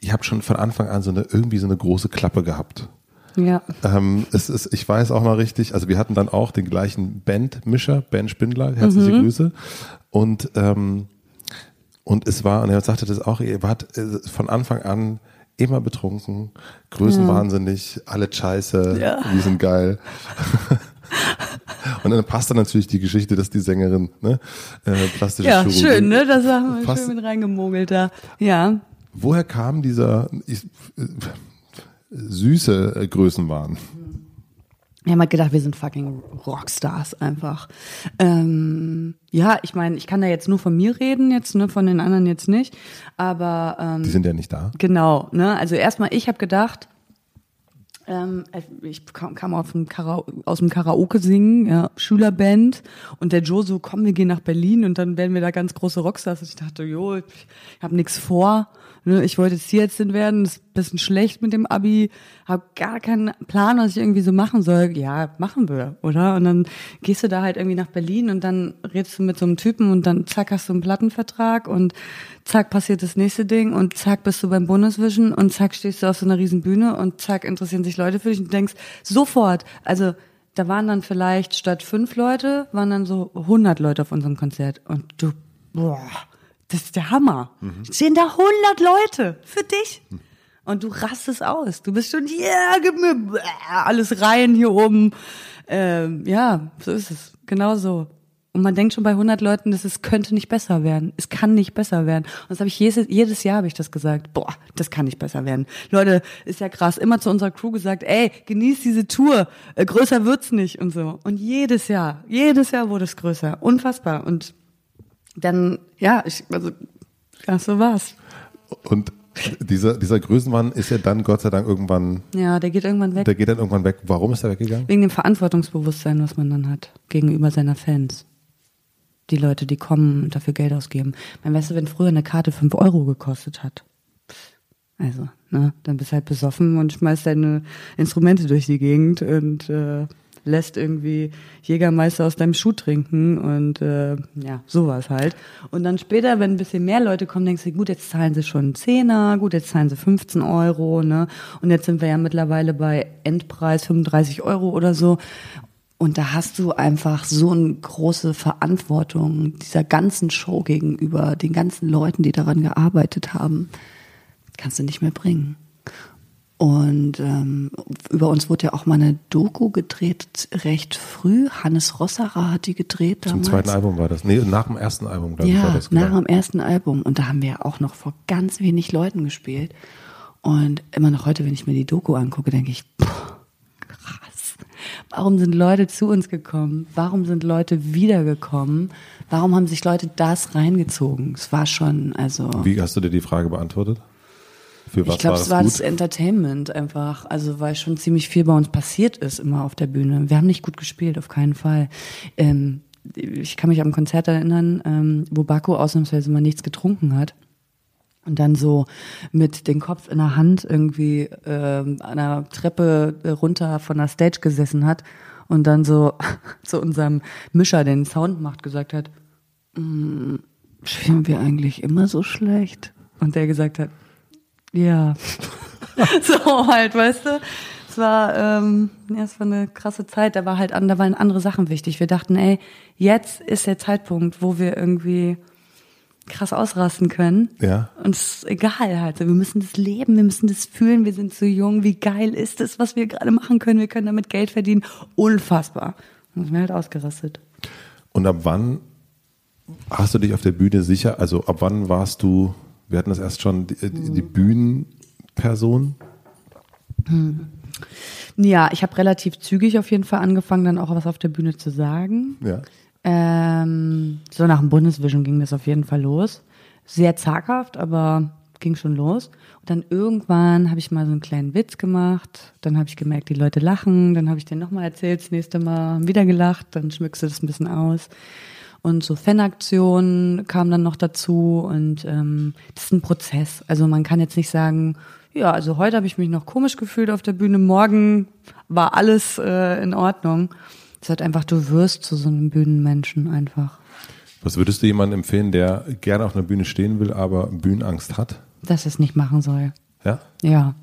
ich habe schon von Anfang an so eine irgendwie so eine große Klappe gehabt. Ja. Ähm, es ist, ich weiß auch noch richtig, also wir hatten dann auch den gleichen Bandmischer, Ben Spindler, herzliche mhm. Grüße. Und, ähm, und es war, und er sagte das auch, ihr wart äh, von Anfang an immer betrunken, größenwahnsinnig, ja. alle scheiße, ja. wir sind geil. Und dann passt dann natürlich die Geschichte, dass die Sängerin, ne, äh, plastische ja, Chirurgie. schön, ne, das haben wir schön mit reingemogelt da. Ja. Woher kam dieser ich, äh, süße äh, Größenwahn? Wir haben halt gedacht, wir sind fucking Rockstars einfach. Ähm, ja, ich meine, ich kann da jetzt nur von mir reden, jetzt, ne, von den anderen jetzt nicht. Aber ähm, Die sind ja nicht da. Genau, ne? Also erstmal, ich habe gedacht, ähm, ich kam, kam auf dem Kara aus dem Karaoke singen, ja, Schülerband und der Joe so, komm, wir gehen nach Berlin und dann werden wir da ganz große Rockstars. Und ich dachte, jo, ich habe nichts vor. Ne? Ich wollte Tierärztin werden, ist ein bisschen schlecht mit dem Abi, habe gar keinen Plan, was ich irgendwie so machen soll. Ja, machen wir, oder? Und dann gehst du da halt irgendwie nach Berlin und dann redest du mit so einem Typen und dann zack hast du einen Plattenvertrag und zack passiert das nächste Ding und zack bist du beim Bundesvision und zack stehst du auf so einer riesen Bühne und zack interessieren sich Leute für dich und denkst sofort, also da waren dann vielleicht statt fünf Leute, waren dann so 100 Leute auf unserem Konzert und du, boah, das ist der Hammer. Mhm. Stehen da 100 Leute für dich. Und du rastest aus. Du bist schon, ja, yeah, gib mir alles rein hier oben. Ähm, ja, so ist es. Genau so. Und man denkt schon bei 100 Leuten, dass es könnte nicht besser werden. Es kann nicht besser werden. Und das habe ich jedes, jedes Jahr habe ich das gesagt. Boah, das kann nicht besser werden. Leute, ist ja krass. Immer zu unserer Crew gesagt, ey, genieß diese Tour. Äh, größer wird's nicht und so. Und jedes Jahr, jedes Jahr wurde es größer. Unfassbar. Und dann, ja, ich, also, ja, so war's. Und dieser, dieser Größenwahn ist ja dann Gott sei Dank irgendwann. Ja, der geht irgendwann weg. Der geht dann irgendwann weg. Warum ist er weggegangen? Wegen dem Verantwortungsbewusstsein, was man dann hat gegenüber seiner Fans. Die Leute, die kommen und dafür Geld ausgeben. Man weißt du, wenn früher eine Karte fünf Euro gekostet hat. Also, ne, dann bist du halt besoffen und schmeißt deine Instrumente durch die Gegend und äh, lässt irgendwie Jägermeister aus deinem Schuh trinken und äh, ja, sowas halt. Und dann später, wenn ein bisschen mehr Leute kommen, denkst du, gut, jetzt zahlen sie schon einen Zehner, gut, jetzt zahlen sie 15 Euro, ne? Und jetzt sind wir ja mittlerweile bei Endpreis 35 Euro oder so. Und da hast du einfach so eine große Verantwortung dieser ganzen Show gegenüber den ganzen Leuten, die daran gearbeitet haben. Kannst du nicht mehr bringen. Und ähm, über uns wurde ja auch mal eine Doku gedreht, recht früh. Hannes Rossacher hat die gedreht damals. Zum zweiten Album war das. Nee, nach dem ersten Album, glaube ja, ich, war das. Genau. nach dem ersten Album. Und da haben wir ja auch noch vor ganz wenig Leuten gespielt. Und immer noch heute, wenn ich mir die Doku angucke, denke ich, boah, krass. Warum sind Leute zu uns gekommen? Warum sind Leute wiedergekommen? Warum haben sich Leute das reingezogen? Es war schon, also. Wie hast du dir die Frage beantwortet? Für was ich glaube, es war gut? das Entertainment einfach. Also weil schon ziemlich viel bei uns passiert ist immer auf der Bühne. Wir haben nicht gut gespielt, auf keinen Fall. Ähm, ich kann mich am Konzert erinnern, ähm, wo Baku ausnahmsweise mal nichts getrunken hat und dann so mit dem Kopf in der Hand irgendwie ähm, an einer Treppe runter von der Stage gesessen hat und dann so zu unserem Mischer, den Sound macht, gesagt hat, mm, spielen wir eigentlich immer so schlecht? Und der gesagt hat, ja. so halt, weißt du? Es war, ähm, ja, es war eine krasse Zeit, da war halt an, da waren andere Sachen wichtig. Wir dachten, ey, jetzt ist der Zeitpunkt, wo wir irgendwie krass ausrasten können. Ja. Und es ist egal halt. Wir müssen das leben, wir müssen das fühlen, wir sind zu jung. Wie geil ist das, was wir gerade machen können? Wir können damit Geld verdienen. Unfassbar. Und ich bin halt ausgerastet. Und ab wann hast du dich auf der Bühne sicher, also ab wann warst du wir hatten das erst schon, die, die Bühnenperson. Hm. Ja, ich habe relativ zügig auf jeden Fall angefangen, dann auch was auf der Bühne zu sagen. Ja. Ähm, so nach dem Bundesvision ging das auf jeden Fall los. Sehr zaghaft, aber ging schon los. Und dann irgendwann habe ich mal so einen kleinen Witz gemacht. Dann habe ich gemerkt, die Leute lachen. Dann habe ich denen nochmal erzählt, das nächste Mal wieder gelacht. Dann schmückst du das ein bisschen aus. Und so Fanaktionen kamen dann noch dazu und ähm, das ist ein Prozess. Also man kann jetzt nicht sagen, ja, also heute habe ich mich noch komisch gefühlt auf der Bühne, morgen war alles äh, in Ordnung. Es ist halt einfach, du wirst zu so einem Bühnenmenschen einfach. Was würdest du jemandem empfehlen, der gerne auf einer Bühne stehen will, aber Bühnenangst hat? Dass es nicht machen soll. Ja? Ja.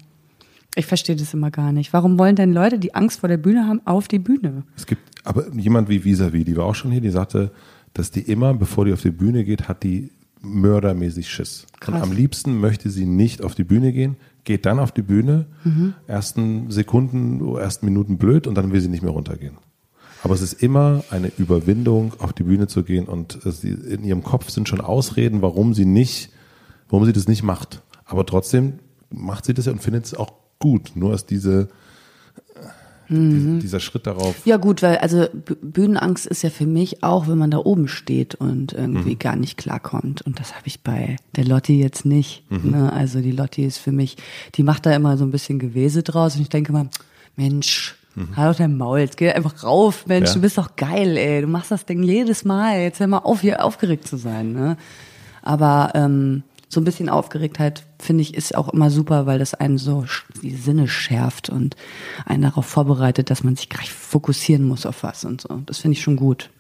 Ich verstehe das immer gar nicht. Warum wollen denn Leute, die Angst vor der Bühne haben, auf die Bühne? Es gibt aber jemand wie Visavi, die war auch schon hier, die sagte, dass die immer, bevor die auf die Bühne geht, hat die mördermäßig Schiss. Krass. Und am liebsten möchte sie nicht auf die Bühne gehen, geht dann auf die Bühne, mhm. ersten Sekunden, ersten Minuten blöd und dann will sie nicht mehr runtergehen. Aber es ist immer eine Überwindung, auf die Bühne zu gehen und sie, in ihrem Kopf sind schon Ausreden, warum sie nicht, warum sie das nicht macht. aber trotzdem macht sie das ja und findet es auch gut. Nur ist diese, mhm. dieser Schritt darauf. Ja gut, weil also Bühnenangst ist ja für mich auch, wenn man da oben steht und irgendwie mhm. gar nicht klarkommt. Und das habe ich bei der Lotti jetzt nicht. Mhm. Ne? Also die Lotti ist für mich, die macht da immer so ein bisschen Gewese draus und ich denke mal, Mensch, Mhm. Halt doch dein Maul, jetzt geh einfach rauf, Mensch, ja. du bist doch geil, ey. Du machst das Ding jedes Mal. Jetzt hör mal auf, hier aufgeregt zu sein. Ne? Aber ähm, so ein bisschen Aufgeregtheit, finde ich, ist auch immer super, weil das einen so die Sinne schärft und einen darauf vorbereitet, dass man sich gleich fokussieren muss auf was und so. Das finde ich schon gut.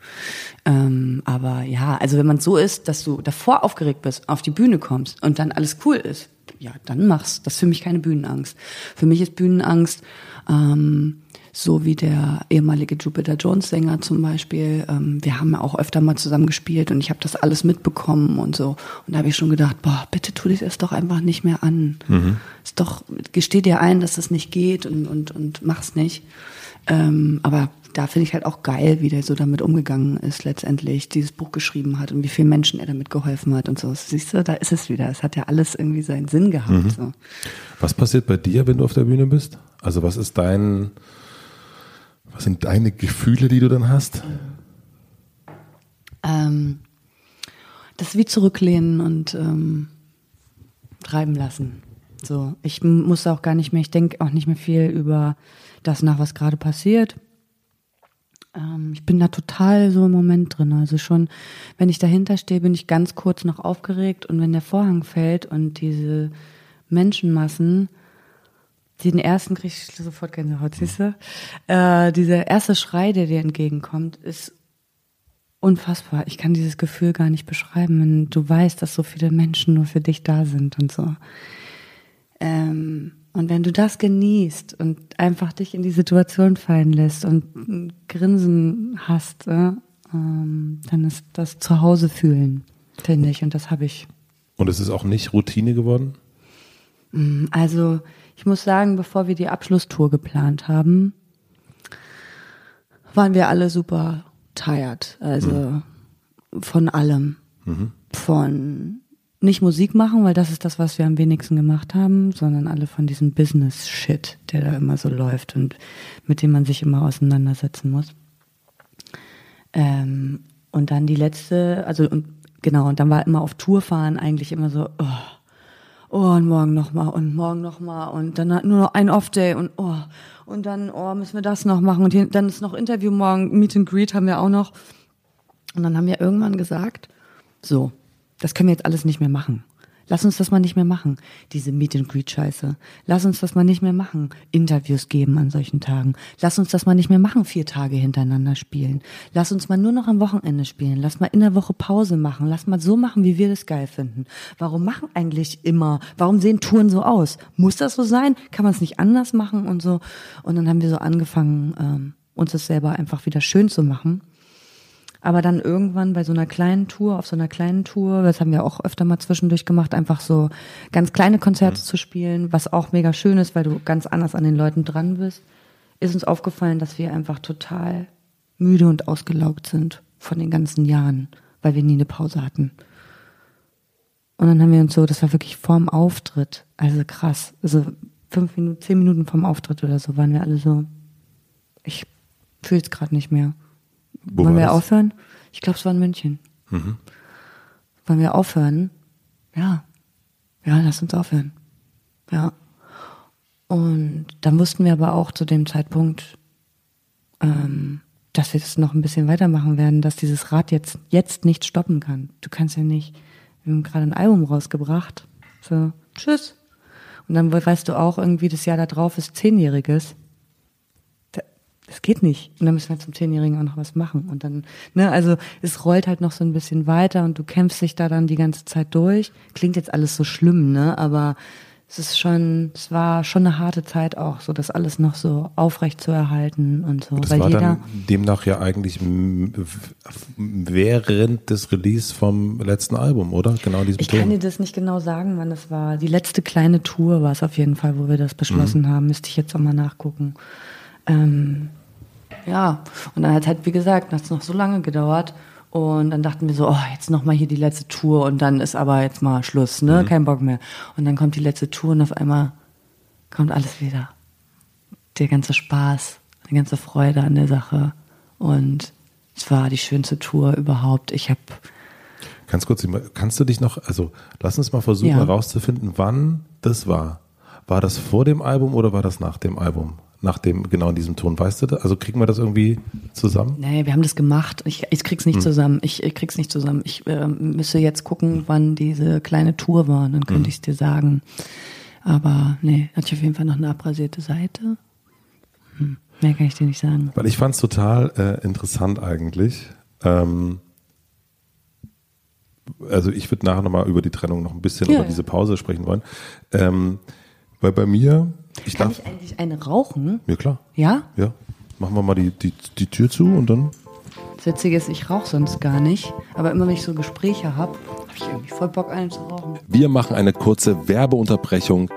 Ähm, aber ja, also wenn man so ist, dass du davor aufgeregt bist, auf die Bühne kommst und dann alles cool ist, ja, dann mach's. Das ist für mich keine Bühnenangst. Für mich ist Bühnenangst, ähm, so wie der ehemalige Jupiter Jones Sänger zum Beispiel. Ähm, wir haben ja auch öfter mal zusammen gespielt und ich habe das alles mitbekommen und so. Und da habe ich schon gedacht, boah, bitte tu dich das doch einfach nicht mehr an. Mhm. Ist doch, gesteh dir ein, dass das nicht geht und, und, und mach's nicht. Ähm, aber da finde ich halt auch geil, wie der so damit umgegangen ist, letztendlich dieses Buch geschrieben hat und wie vielen Menschen er damit geholfen hat und so. Siehst du, da ist es wieder. Es hat ja alles irgendwie seinen Sinn gehabt. Mhm. So. Was passiert bei dir, wenn du auf der Bühne bist? Also was ist dein, was sind deine Gefühle, die du dann hast? Ähm, das wie zurücklehnen und ähm, treiben lassen. So, ich muss auch gar nicht mehr, ich denke auch nicht mehr viel über das nach, was gerade passiert. Ähm, ich bin da total so im Moment drin. Also schon, wenn ich dahinter stehe, bin ich ganz kurz noch aufgeregt und wenn der Vorhang fällt und diese Menschenmassen den ersten kriege ich sofort Gänsehaut, siehst du? Äh, dieser erste Schrei, der dir entgegenkommt, ist unfassbar. Ich kann dieses Gefühl gar nicht beschreiben, wenn du weißt, dass so viele Menschen nur für dich da sind und so. Ähm, und wenn du das genießt und einfach dich in die Situation fallen lässt und Grinsen hast, äh, ähm, dann ist das Zuhause fühlen, finde ich. Und das habe ich. Und es ist auch nicht Routine geworden? Mm, also ich muss sagen, bevor wir die Abschlusstour geplant haben, waren wir alle super tired. Also mhm. von allem. Mhm. Von nicht Musik machen, weil das ist das, was wir am wenigsten gemacht haben, sondern alle von diesem Business-Shit, der da immer so läuft und mit dem man sich immer auseinandersetzen muss. Ähm, und dann die letzte, also und genau, und dann war immer auf Tour fahren eigentlich immer so, oh, oh, und morgen nochmal und morgen nochmal und dann nur noch ein Off-Day und oh, und dann, oh, müssen wir das noch machen und hier, dann ist noch Interview morgen, Meet and Greet haben wir auch noch. Und dann haben wir irgendwann gesagt, so, das können wir jetzt alles nicht mehr machen. Lass uns das mal nicht mehr machen, diese Meet and Greet Scheiße. Lass uns das mal nicht mehr machen, Interviews geben an solchen Tagen. Lass uns das mal nicht mehr machen, vier Tage hintereinander spielen. Lass uns mal nur noch am Wochenende spielen. Lass mal in der Woche Pause machen. Lass mal so machen, wie wir das geil finden. Warum machen eigentlich immer? Warum sehen Touren so aus? Muss das so sein? Kann man es nicht anders machen und so? Und dann haben wir so angefangen, ähm, uns das selber einfach wieder schön zu machen aber dann irgendwann bei so einer kleinen Tour, auf so einer kleinen Tour, das haben wir auch öfter mal zwischendurch gemacht, einfach so ganz kleine Konzerte mhm. zu spielen, was auch mega schön ist, weil du ganz anders an den Leuten dran bist, ist uns aufgefallen, dass wir einfach total müde und ausgelaugt sind von den ganzen Jahren, weil wir nie eine Pause hatten. Und dann haben wir uns so, das war wirklich vorm Auftritt, also krass, also fünf Minuten, zehn Minuten vorm Auftritt oder so, waren wir alle so, ich fühle es gerade nicht mehr. Wo Wollen wir das? aufhören? Ich glaube, es war in München. Mhm. Wollen wir aufhören? Ja. Ja, lass uns aufhören. Ja. Und dann wussten wir aber auch zu dem Zeitpunkt, ähm, dass wir das noch ein bisschen weitermachen werden, dass dieses Rad jetzt, jetzt nicht stoppen kann. Du kannst ja nicht, wir haben gerade ein Album rausgebracht. So, tschüss. Und dann weißt du auch irgendwie, das Jahr da drauf ist zehnjähriges das geht nicht. Und dann müssen wir zum Zehnjährigen auch noch was machen. Und dann, ne, also es rollt halt noch so ein bisschen weiter und du kämpfst dich da dann die ganze Zeit durch. Klingt jetzt alles so schlimm, ne? Aber es ist schon, es war schon eine harte Zeit auch, so das alles noch so aufrecht zu erhalten und so. Das Weil war jeder, dann demnach ja eigentlich während des Release vom letzten Album, oder? Genau diesem Ich Ton. kann dir das nicht genau sagen, wann das war. Die letzte kleine Tour war es auf jeden Fall, wo wir das beschlossen mhm. haben. Müsste ich jetzt auch mal nachgucken. Ähm, ja, und dann hat halt, wie gesagt, hat es noch so lange gedauert. Und dann dachten wir so, oh, jetzt noch mal hier die letzte Tour und dann ist aber jetzt mal Schluss, ne? Kein Bock mehr. Und dann kommt die letzte Tour und auf einmal kommt alles wieder. Der ganze Spaß, die ganze Freude an der Sache. Und es war die schönste Tour überhaupt. Ich habe Ganz kurz, kannst du dich noch, also lass uns mal versuchen Ja. herauszufinden, wann das war. War das vor dem Album oder war das nach dem Album? Nach dem, genau in diesem Ton, weißt du das? Also kriegen wir das irgendwie zusammen? Nee, wir haben das gemacht. Ich, ich krieg's nicht zusammen. Ich, ich krieg's nicht zusammen. Ich ähm, müsste jetzt gucken, wann diese kleine Tour war. Dann könnte ich's dir sagen. Aber nee, hatte ich auf jeden Fall noch eine abrasierte Seite. Hm, mehr kann ich dir nicht sagen. Weil ich fand es total äh, interessant eigentlich. Ähm, also ich würde nachher nochmal über die Trennung noch ein bisschen Ja, über ja. diese Pause sprechen wollen. Ähm, weil bei mir, ich Kann darf, ich eigentlich eine rauchen? ja klar, Ja? ja, machen wir mal die, die, die Tür zu und dann Das Witzige ist, ich rauche sonst gar nicht. Aber immer wenn ich so Gespräche habe, habe ich irgendwie voll Bock, einen zu rauchen. Wir machen eine kurze Werbeunterbrechung.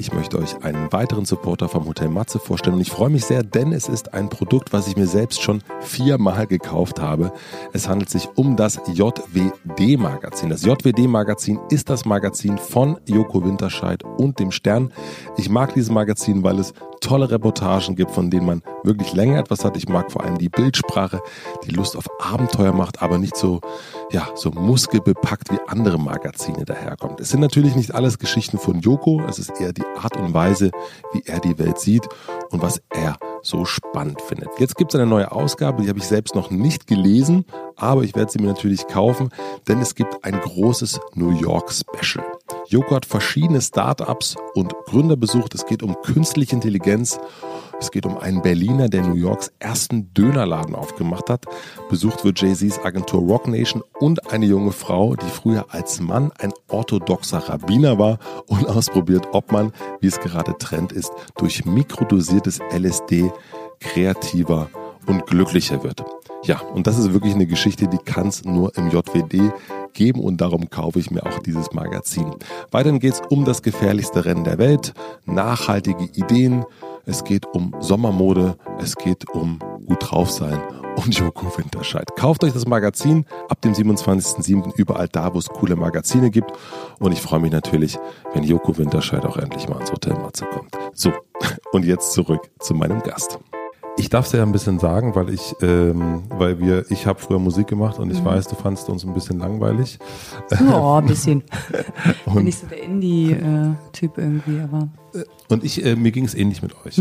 Ich möchte euch einen weiteren Supporter vom Hotel Matze vorstellen und ich freue mich sehr, denn es ist ein Produkt, was ich mir selbst schon viermal gekauft habe. Es handelt sich um das JWD-Magazin. Das JWD-Magazin ist das Magazin von Joko Winterscheid und dem Stern. Ich mag dieses Magazin, weil es tolle Reportagen gibt, von denen man wirklich länger etwas hat. Ich mag vor allem die Bildsprache, die Lust auf Abenteuer macht, aber nicht so, ja, so muskelbepackt wie andere Magazine daherkommt. Es sind natürlich nicht alles Geschichten von Joko. Es ist eher die Art und Weise, wie er die Welt sieht und was er so spannend findet. Jetzt gibt es eine neue Ausgabe, die habe ich selbst noch nicht gelesen, aber ich werde sie mir natürlich kaufen, denn es gibt ein großes New York Special. Joko hat verschiedene Startups und Gründer besucht. Es geht um künstliche Intelligenz. Es geht um einen Berliner, der New Yorks ersten Dönerladen aufgemacht hat. Besucht wird Jay-Z's Agentur Rock Nation und eine junge Frau, die früher als Mann ein orthodoxer Rabbiner war und ausprobiert, ob man, wie es gerade Trend ist, durch mikrodosiertes LSD kreativer und glücklicher wird. Ja, und das ist wirklich eine Geschichte, die kann es nur im JWD geben und darum kaufe ich mir auch dieses Magazin. Weiterhin geht es um das gefährlichste Rennen der Welt, nachhaltige Ideen, es geht um Sommermode, es geht um gut drauf sein und Joko Winterscheid. Kauft euch das Magazin ab dem 27.07. überall da, wo es coole Magazine gibt und ich freue mich natürlich, wenn Joko Winterscheid auch endlich mal ins Hotel Matze kommt. So, und jetzt zurück zu meinem Gast. Ich darf es ja ein bisschen sagen, weil ich, ähm, weil wir, ich habe früher Musik gemacht und ich weiß, du fandst uns ein bisschen langweilig. Oh, ein bisschen. Bin nicht so der Indie-Typ irgendwie, aber. Und ich, äh, mir ging es ähnlich mit euch.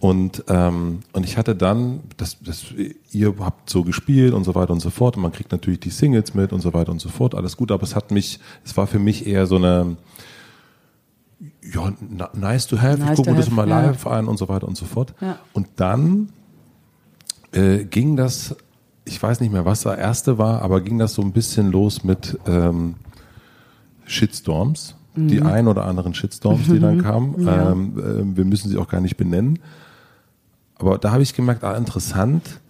Und, ähm, und ich hatte dann, das, das, ihr habt so gespielt und so weiter und so fort. Und man kriegt natürlich die Singles mit und so weiter und so fort. Alles gut, aber es hat mich, es war für mich eher so eine, ja, nice to have. Nice ich gucke mir das mal ja. live an und so weiter und so fort. Ja. Und dann äh, ging das, ich weiß nicht mehr, was das erste war, aber ging das so ein bisschen los mit ähm, Shitstorms. Die ein oder anderen Shitstorms, die dann kamen. Mhm. Ja. Ähm, äh, wir müssen sie auch gar nicht benennen. Aber da habe ich gemerkt, ah, interessant,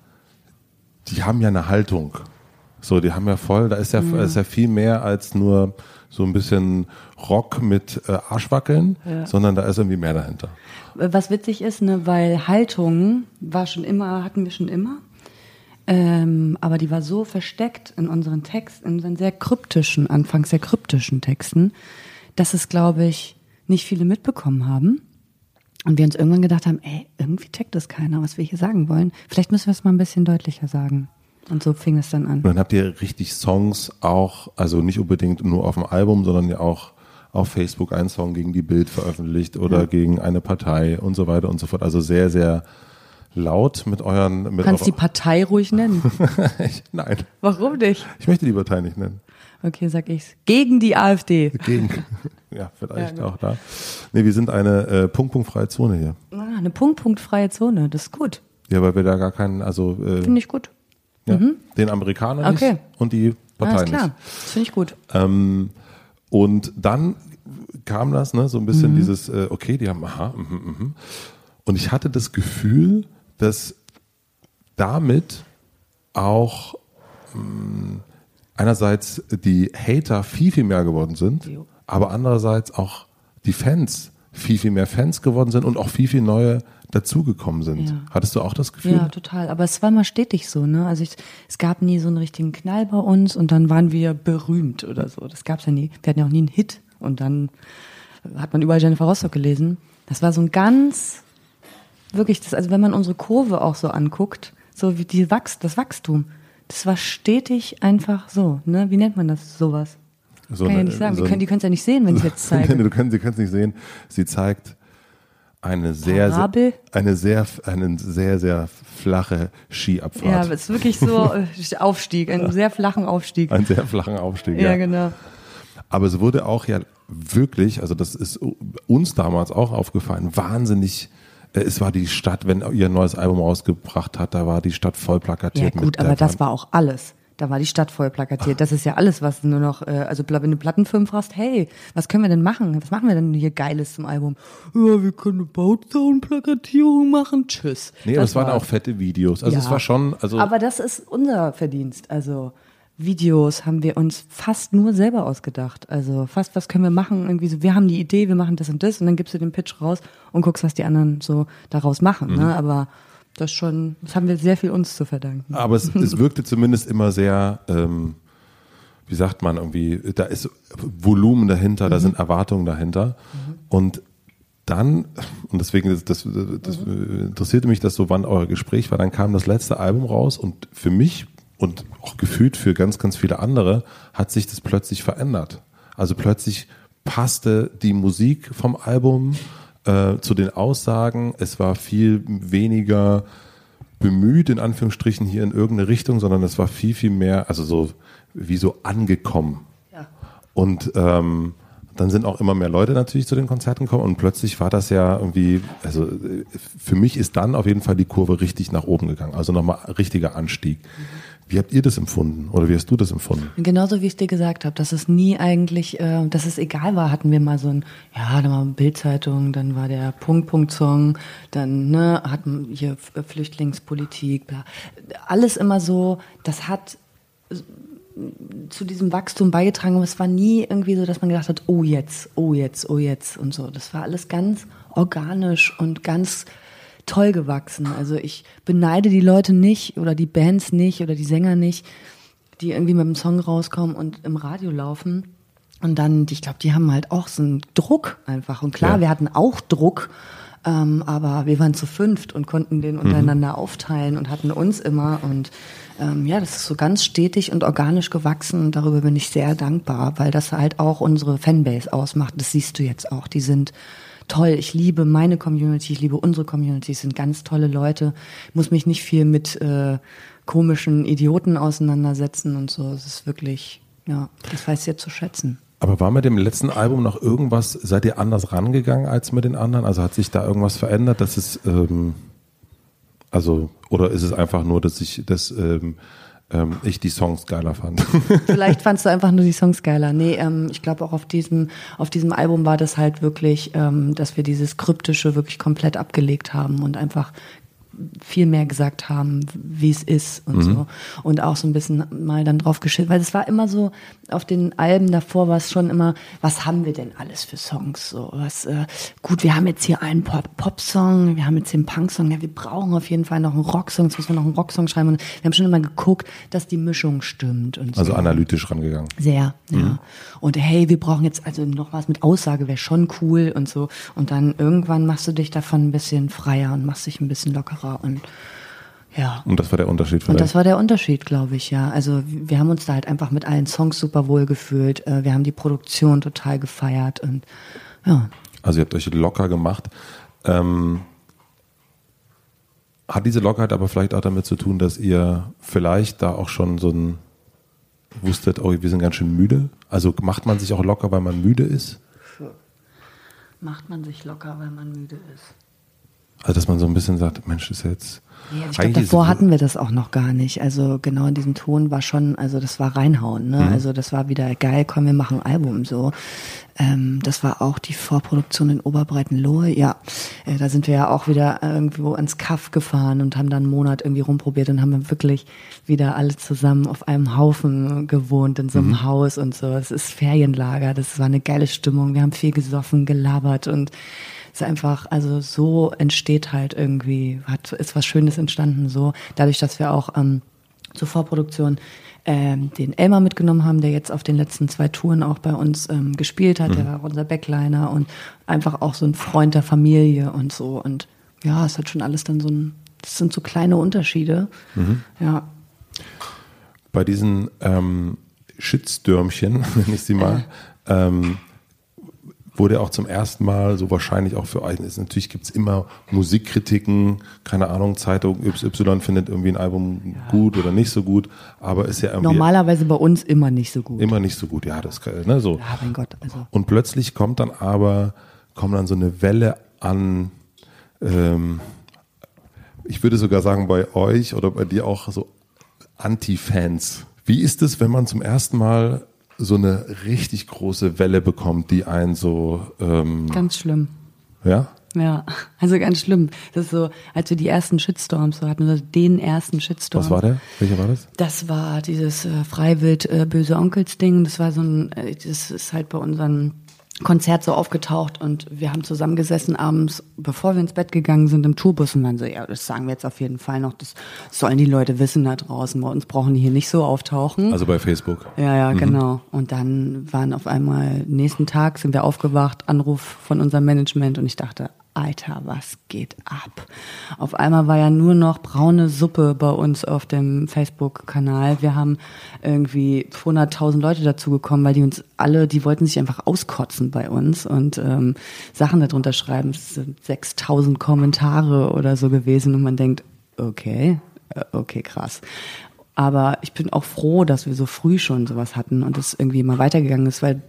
die haben ja eine Haltung. So, die haben ja voll, da ist ja, ist ja viel mehr als nur so ein bisschen Rock mit äh, Arschwackeln, sondern da ist irgendwie mehr dahinter. Was witzig ist, ne, weil Haltung war schon immer, hatten wir schon immer. Ähm, aber die war so versteckt in unseren Texten, in unseren sehr kryptischen, anfangs sehr kryptischen Texten, dass es, glaube ich, nicht viele mitbekommen haben. Und wir uns irgendwann gedacht haben, ey, irgendwie checkt das keiner, was wir hier sagen wollen. Vielleicht müssen wir es mal ein bisschen deutlicher sagen. Und so fing es dann an. Und dann habt ihr richtig Songs auch, also nicht unbedingt nur auf dem Album, sondern ja auch auf Facebook einen Song gegen die Bild veröffentlicht oder gegen eine Partei und so weiter und so fort. Also sehr, sehr laut mit euren. Mit Du kannst die Partei ruhig nennen. ich, nein, Warum nicht? ich möchte die Partei nicht nennen. Okay, sag ich's. Gegen die AfD. Gegen. ja, vielleicht Ja, auch da. Nee, wir sind eine äh, punktpunktfreie Zone hier. Ah, eine punktpunktfreie Zone, das ist gut. Ja, weil wir da gar keinen, also äh, Finde ich gut. Ja, den Amerikaner Okay. nicht und die Partei Alles klar, nicht. das finde ich gut. Ähm, und dann kam das, ne, so ein bisschen dieses, äh, okay, die haben, aha, mhm, mhm. Und ich hatte das Gefühl, dass damit auch mh, einerseits die Hater viel, viel mehr geworden sind, Jo. aber andererseits auch die Fans viel, viel mehr Fans geworden sind und auch viel, viel neue dazugekommen sind. Ja. Hattest du auch das Gefühl? Ja, total. Aber es war immer stetig so, ne? Also ich, es gab nie so einen richtigen Knall bei uns und dann waren wir berühmt oder so. Das gab's ja nie. Wir hatten ja auch nie einen Hit und dann hat man überall Jennifer Rostock gelesen. Das war so ein ganz, wirklich, das, also wenn man unsere Kurve auch so anguckt, so wie die Wachs, das Wachstum, das war stetig einfach so, ne? Wie nennt man das, sowas? So Kann ich ja eine- nicht sagen. so können, die können es ja nicht sehen, wenn ich jetzt zeige. du kannst, sie können es nicht sehen. Sie zeigt eine sehr, sehr, Parabel? eine sehr, eine sehr, sehr flache Skiabfahrt. Ja, es ist wirklich so äh, Aufstieg, einen sehr flachen Aufstieg. Einen sehr flachen Aufstieg. Ja, genau. Aber es wurde auch ja wirklich, also das ist uns damals auch aufgefallen, wahnsinnig. äh, Es war die Stadt, wenn ihr ein neues Album rausgebracht hat, da war die Stadt voll Ja plakatiert. gut, mit aber das war auch alles. Da war die Stadt voll plakatiert. Das ist ja alles, was nur noch, äh, also wenn du Plattenfilm fragst, hey, was können wir denn machen? Was machen wir denn hier Geiles zum Album? Ja, wir können eine Bauzaun-Plakatierung machen. Tschüss. Nee, aber es waren war- auch fette Videos. Also Ja. es war schon, also Aber das ist unser Verdienst. Also Videos haben wir uns fast nur selber ausgedacht. Also fast, was können wir machen? Irgendwie so, wir haben die Idee, wir machen das und das und dann gibst du den Pitch raus und guckst, was die anderen so daraus machen. Mhm. Ne? Aber das schon, das haben wir sehr viel uns zu verdanken. Aber es, es wirkte zumindest immer sehr, ähm, wie sagt man irgendwie, da ist Volumen dahinter, da sind Erwartungen dahinter. Und dann, und deswegen, das, das, das interessierte mich das so, wann euer Gespräch war, dann kam das letzte Album raus und für mich und auch gefühlt für ganz, ganz viele andere hat sich das plötzlich verändert. Also plötzlich passte die Musik vom Album äh, zu den Aussagen. Es war viel weniger bemüht, in Anführungsstrichen, hier in irgendeine Richtung, sondern es war viel, viel mehr, also so wie so angekommen. Ja. Und ähm, dann sind auch immer mehr Leute natürlich zu den Konzerten gekommen und plötzlich war das ja irgendwie, also äh, für mich ist dann auf jeden Fall die Kurve richtig nach oben gegangen, also nochmal richtiger Anstieg. Wie habt ihr das empfunden oder wie hast du das empfunden? Genauso wie ich dir gesagt habe, dass es nie eigentlich, äh, dass es egal war, hatten wir mal so ein, ja, dann war Bildzeitung, dann war der Punkt Punkt Song, dann ne, hatten hier F- Flüchtlingspolitik, bla. alles immer so. Das hat zu diesem Wachstum beigetragen, aber es war nie irgendwie so, dass man gedacht hat, oh jetzt, oh jetzt, oh jetzt und so. Das war alles ganz organisch und ganz toll gewachsen. Also ich beneide die Leute nicht oder die Bands nicht oder die Sänger nicht, die irgendwie mit einem Song rauskommen und im Radio laufen. Und dann, ich glaube, die haben halt auch so einen Druck einfach. Und klar, Ja. wir hatten auch Druck, ähm, aber wir waren zu fünft und konnten den untereinander aufteilen und hatten uns immer. Und ähm, ja, das ist so ganz stetig und organisch gewachsen. Und darüber bin ich sehr dankbar, weil das halt auch unsere Fanbase ausmacht. Das siehst du jetzt auch. Die sind toll. Ich liebe meine Community, ich liebe unsere Community. Es sind ganz tolle Leute. Ich muss mich nicht viel mit äh, komischen Idioten auseinandersetzen und so. Es ist wirklich, ja, das weiß ich jetzt zu schätzen. Aber war mit dem letzten Album noch irgendwas, seid ihr anders rangegangen als mit den anderen? Also hat sich da irgendwas verändert, dass es, ähm, also, oder ist es einfach nur, dass ich, dass ähm, ähm, ich die Songs geiler fand? Vielleicht fandst du einfach nur die Songs geiler. Nee, ähm, ich glaube auch auf diesem, auf diesem Album war das halt wirklich, ähm, dass wir dieses Kryptische wirklich komplett abgelegt haben und einfach viel mehr gesagt haben, wie es ist und so. Und auch so ein bisschen mal dann drauf geschildert, weil es war immer so, auf den Alben davor war es schon immer, was haben wir denn alles für Songs? So, was, äh, gut, wir haben jetzt hier einen Pop- Pop-Song, wir haben jetzt einen Punk-Song, ja, wir brauchen auf jeden Fall noch einen Rock-Song, jetzt müssen wir noch einen Rock-Song schreiben. Und wir haben schon immer geguckt, dass die Mischung stimmt und so. Also analytisch rangegangen. Sehr, ja. Mhm. Und hey, wir brauchen jetzt also noch was mit Aussage, wäre schon cool und so. Und dann irgendwann machst du dich davon ein bisschen freier und machst dich ein bisschen lockerer und ja. Und das war der Unterschied für Und das war der Unterschied, glaube ich, ja. Also wir haben uns da halt einfach mit allen Songs super wohl gefühlt. Äh, Wir haben die Produktion total gefeiert und ja. Also ihr habt euch locker gemacht. Ähm, hat diese Lockerheit aber vielleicht auch damit zu tun, dass ihr vielleicht da auch schon so ein wusstet, oh, wir sind ganz schön müde? Also macht man sich auch locker, weil man müde ist? Macht man sich locker, weil man müde ist. Also dass man so ein bisschen sagt, Mensch, ist jetzt. Ja, ich glaube, davor hatten wir das auch noch gar nicht. Also genau in diesem Ton war schon, also das war reinhauen. Mhm. Ne? Also das war wieder geil, komm, wir machen ein Album so. Ähm, das war auch die Vorproduktion in Oberbreitenlohe. Ja, äh, da sind wir ja auch wieder irgendwo ans Kaff gefahren und haben dann einen Monat irgendwie rumprobiert und haben dann wirklich wieder alle zusammen auf einem Haufen gewohnt in so einem mhm. Haus und so. Es ist Ferienlager, das war eine geile Stimmung. Wir haben viel gesoffen, gelabert und ist einfach, also so entsteht halt irgendwie, hat, ist was Schönes entstanden, so dadurch, dass wir auch ähm, zur Vorproduktion ähm, den Elmar mitgenommen haben, der jetzt auf den letzten zwei Touren auch bei uns ähm, gespielt hat. Mhm. Der war unser Backliner und einfach auch so ein Freund der Familie und so. Und ja, es hat schon alles dann so ein, das sind so kleine Unterschiede. Mhm. Ja. Bei diesen ähm, Shitstürmchen, nenne ich sie mal, ähm, wurde auch zum ersten Mal so wahrscheinlich auch für euch. Natürlich gibt es immer Musikkritiken, keine Ahnung, Zeitung Y findet irgendwie ein Album ja. gut oder nicht so gut, aber ist ja irgendwie. Normalerweise bei uns immer nicht so gut. Immer nicht so gut, ja, das ne, so. Ja, mein Gott. Also. Und plötzlich kommt dann aber, kommt dann so eine Welle an, ähm, ich würde sogar sagen, bei euch oder bei dir auch so Anti-Fans. Wie ist es, wenn man zum ersten Mal so eine richtig große Welle bekommt, die einen so. Ähm, ganz schlimm. Ja? Ja, also ganz schlimm. Das ist so, als wir die ersten Shitstorms so hatten, oder den ersten Shitstorm. Was war der? Welcher war das? Das war dieses äh, Freiwild äh, böse Onkels Ding. Das war so ein, äh, das ist halt bei unseren Konzert so aufgetaucht und wir haben zusammengesessen abends, bevor wir ins Bett gegangen sind, im Tourbus und dann so, ja, das sagen wir jetzt auf jeden Fall noch, das sollen die Leute wissen da draußen, bei uns brauchen die hier nicht so auftauchen. Also bei Facebook. Ja, ja, mhm. genau. Und dann waren auf einmal, nächsten Tag sind wir aufgewacht, Anruf von unserem Management und ich dachte, Alter, was geht ab? Auf einmal war ja nur noch braune Suppe bei uns auf dem Facebook-Kanal. Wir haben irgendwie 100.000 Leute dazugekommen, weil die uns alle, die wollten sich einfach auskotzen bei uns und ähm, Sachen darunter schreiben. Es sind 6.000 Kommentare oder so gewesen und man denkt, okay, äh, okay, krass. Aber ich bin auch froh, dass wir so früh schon sowas hatten und es irgendwie mal weitergegangen ist, weil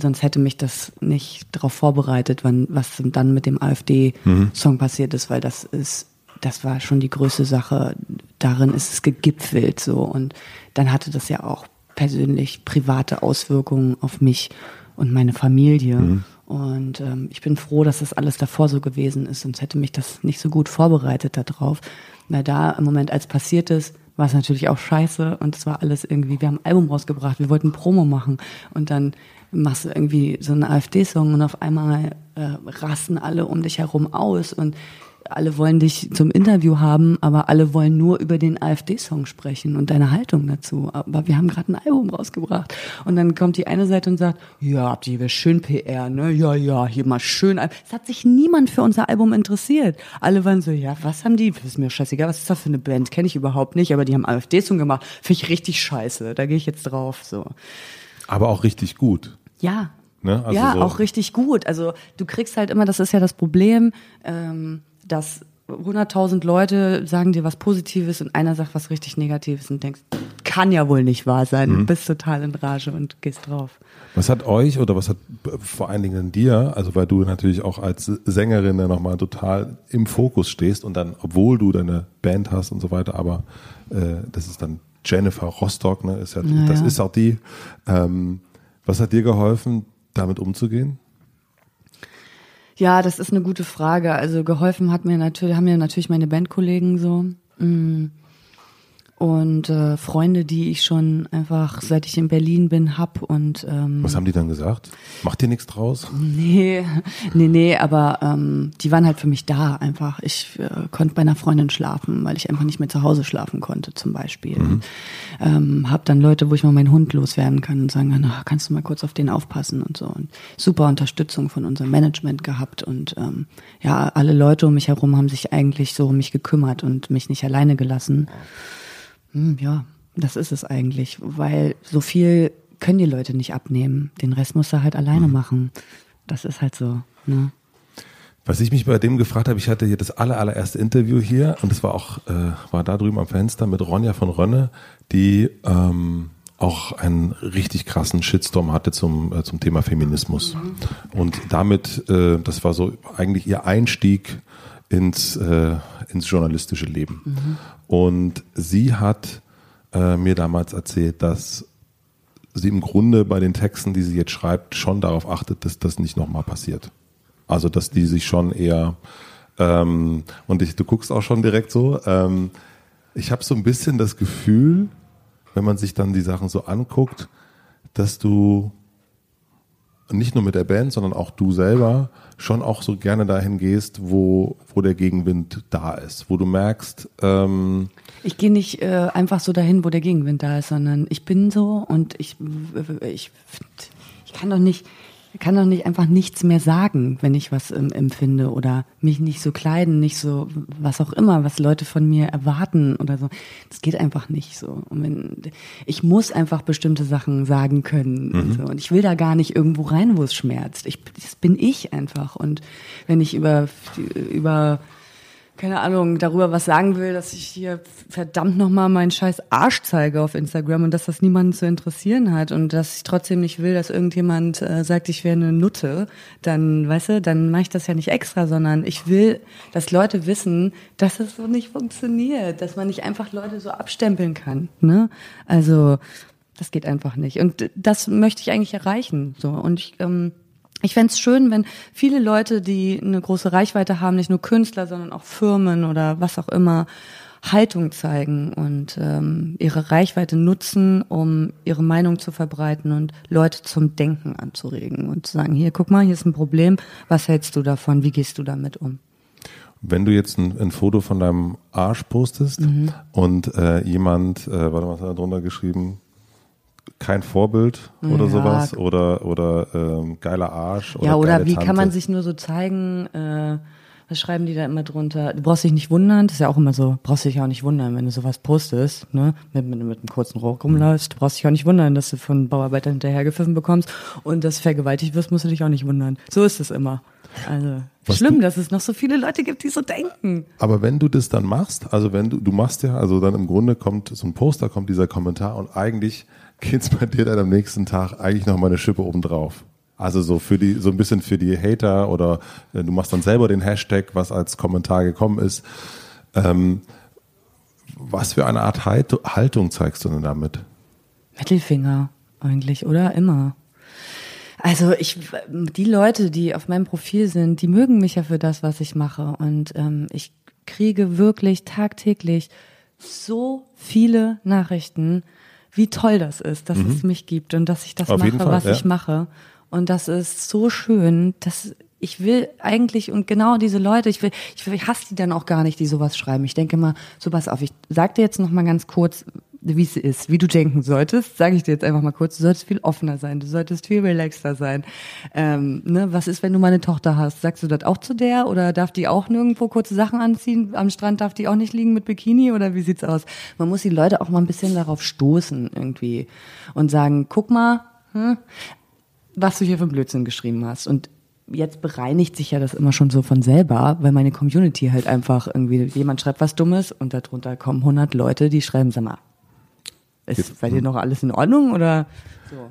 sonst hätte mich das nicht darauf vorbereitet, wann, was dann mit dem AfD-Song mhm. passiert ist, weil das ist, das war schon die größte Sache. Darin ist es gegipfelt so. Und dann hatte das ja auch persönlich private Auswirkungen auf mich und meine Familie. Mhm. Und ähm, ich bin froh, dass das alles davor so gewesen ist, sonst hätte mich das nicht so gut vorbereitet darauf. Weil da im Moment, als passiert ist, war es natürlich auch scheiße und es war alles irgendwie, wir haben ein Album rausgebracht, wir wollten Promo machen und dann machst du irgendwie so einen AfD-Song und auf einmal äh, rasten alle um dich herum aus und alle wollen dich zum Interview haben, aber alle wollen nur über den AfD-Song sprechen und deine Haltung dazu. Aber wir haben gerade ein Album rausgebracht. Und dann kommt die eine Seite und sagt, ja, habt ihr schön PR, ne? Ja, ja, hier mal schön. Es hat sich niemand für unser Album interessiert. Alle waren so, ja, was haben die? Das ist mir scheißegal, was ist das für eine Band? Kenne ich überhaupt nicht, aber die haben AfD-Song gemacht. Finde ich richtig scheiße. Da gehe ich jetzt drauf, so. Aber auch richtig gut. Ja. Ne? Also ja, so. auch richtig gut. Also du kriegst halt immer, das ist ja das Problem, ähm, dass 100.000 Leute sagen dir was Positives und einer sagt was richtig Negatives und denkst, kann ja wohl nicht wahr sein. Mhm. Du bist total in Rage und gehst drauf. Was hat euch oder was hat vor allen Dingen dir, also weil du natürlich auch als Sängerin ja nochmal total im Fokus stehst und dann, obwohl du deine Band hast und so weiter, aber äh, das ist dann Jennifer Rostock, ne, ist ja, ja das ist auch die. Ähm, was hat dir geholfen, damit umzugehen? Ja, das ist eine gute Frage. Also geholfen hat mir natürlich, haben mir natürlich meine Bandkollegen so. Mm und äh, Freunde, die ich schon einfach seit ich in Berlin bin hab und ähm, was haben die dann gesagt? Macht dir nichts draus? Nee, nee, nee, aber ähm, die waren halt für mich da einfach. Ich äh, konnte bei einer Freundin schlafen, weil ich einfach nicht mehr zu Hause schlafen konnte zum Beispiel. Mhm. Ähm, hab dann Leute, wo ich mal meinen Hund loswerden kann und sagen, na, kannst du mal kurz auf den aufpassen und so. Und super Unterstützung von unserem Management gehabt und ähm, ja, alle Leute um mich herum haben sich eigentlich so um mich gekümmert und mich nicht alleine gelassen. Hm, ja, das ist es eigentlich, weil so viel können die Leute nicht abnehmen. Den Rest muss er halt alleine mhm. machen. Das ist halt so. Ne? Was ich mich bei dem gefragt habe, ich hatte hier das aller, allererste Interview hier und das war auch, äh, war da drüben am Fenster mit Ronja von Rönne, die ähm, auch einen richtig krassen Shitstorm hatte zum, äh, zum Thema Feminismus. Mhm. Und damit, äh, das war so eigentlich ihr Einstieg ins, äh, ins journalistische Leben. Mhm. Und sie hat äh, mir damals erzählt, dass sie im Grunde bei den Texten, die sie jetzt schreibt, schon darauf achtet, dass das nicht nochmal passiert. Also dass die sich schon eher ähm, und ich, du guckst auch schon direkt so. Ähm, ich habe so ein bisschen das Gefühl, wenn man sich dann die Sachen so anguckt, dass du nicht nur mit der Band, sondern auch du selber schon auch so gerne dahin gehst, wo, wo der Gegenwind da ist, wo du merkst. Ähm ich gehe nicht äh, einfach so dahin, wo der Gegenwind da ist, sondern ich bin so und ich, ich, ich kann doch nicht, kann doch nicht einfach nichts mehr sagen, wenn ich was ähm, empfinde oder mich nicht so kleiden, nicht so was auch immer, was Leute von mir erwarten oder so. Das geht einfach nicht so. Und wenn, ich muss einfach bestimmte Sachen sagen können mhm. und, so. und ich will da gar nicht irgendwo rein, wo es schmerzt. Ich, das bin ich einfach. Und wenn ich über über keine Ahnung, darüber was sagen will, dass ich hier verdammt nochmal meinen scheiß Arsch zeige auf Instagram und dass das niemanden zu interessieren hat und dass ich trotzdem nicht will, dass irgendjemand äh, sagt, ich wäre eine Nutte, dann, weißt du, dann mache ich das ja nicht extra, sondern ich will, dass Leute wissen, dass es so nicht funktioniert, dass man nicht einfach Leute so abstempeln kann, ne? Also, das geht einfach nicht. Und das möchte ich eigentlich erreichen, so. Und ich, ähm, ich fände es schön, wenn viele Leute, die eine große Reichweite haben, nicht nur Künstler, sondern auch Firmen oder was auch immer, Haltung zeigen und ähm, ihre Reichweite nutzen, um ihre Meinung zu verbreiten und Leute zum Denken anzuregen und zu sagen, hier, guck mal, hier ist ein Problem, was hältst du davon, wie gehst du damit um? Wenn du jetzt ein, ein Foto von deinem Arsch postest mhm. und äh, jemand, äh, warte, was hat er drunter geschrieben? Kein Vorbild oder ja. sowas oder oder ähm, geiler Arsch oder ja oder wie Tante. kann man sich nur so zeigen äh, was schreiben die da immer drunter du brauchst dich nicht wundern das ist ja auch immer so brauchst dich auch nicht wundern wenn du sowas postest ne mit, mit, mit einem kurzen Rock rumläufst mhm. brauchst dich auch nicht wundern dass du von Bauarbeitern hinterhergepfiffen bekommst und dass vergewaltigt wirst musst du dich auch nicht wundern so ist es immer also was schlimm, du, dass es noch so viele Leute gibt, die so denken. Aber wenn du das dann machst, also wenn du, du machst ja, also dann im Grunde kommt so ein Poster, kommt dieser Kommentar und eigentlich geht's bei dir dann am nächsten Tag eigentlich noch mal eine Schippe obendrauf. Also so für die, so ein bisschen für die Hater oder äh, du machst dann selber den Hashtag, was als Kommentar gekommen ist. Ähm, was für eine Art Haltung zeigst du denn damit? Mittelfinger eigentlich, oder? Immer. Also ich, die Leute, die auf meinem Profil sind, die mögen mich ja für das, was ich mache. Und ähm, ich kriege wirklich tagtäglich so viele Nachrichten wie toll das ist, dass mhm. es mich gibt und dass ich das Auf mache, Fall, was ja. ich mache. Und das ist so schön, dass ich will eigentlich und genau diese Leute, ich will, ich, will, ich hasse die dann auch gar nicht, die sowas schreiben. Ich denke mal, so pass auf, ich sag dir jetzt noch mal ganz kurz, wie es ist, wie du denken solltest, sage ich dir jetzt einfach mal kurz, du solltest viel offener sein, du solltest viel relaxter sein. Ähm, ne, was ist, wenn du mal eine Tochter hast? Sagst du das auch zu der oder darf die auch nirgendwo kurze Sachen anziehen? Am Strand darf die auch nicht liegen mit Bikini oder wie sieht's aus? Man muss die Leute auch mal ein bisschen darauf stoßen irgendwie und sagen, guck mal, hm, was du hier für Blödsinn geschrieben hast. Und jetzt bereinigt sich ja das immer schon so von selber, weil meine Community halt einfach irgendwie, jemand schreibt was Dummes und darunter kommen 100 Leute, die schreiben, sag mal, ist bei dir noch alles in Ordnung oder so?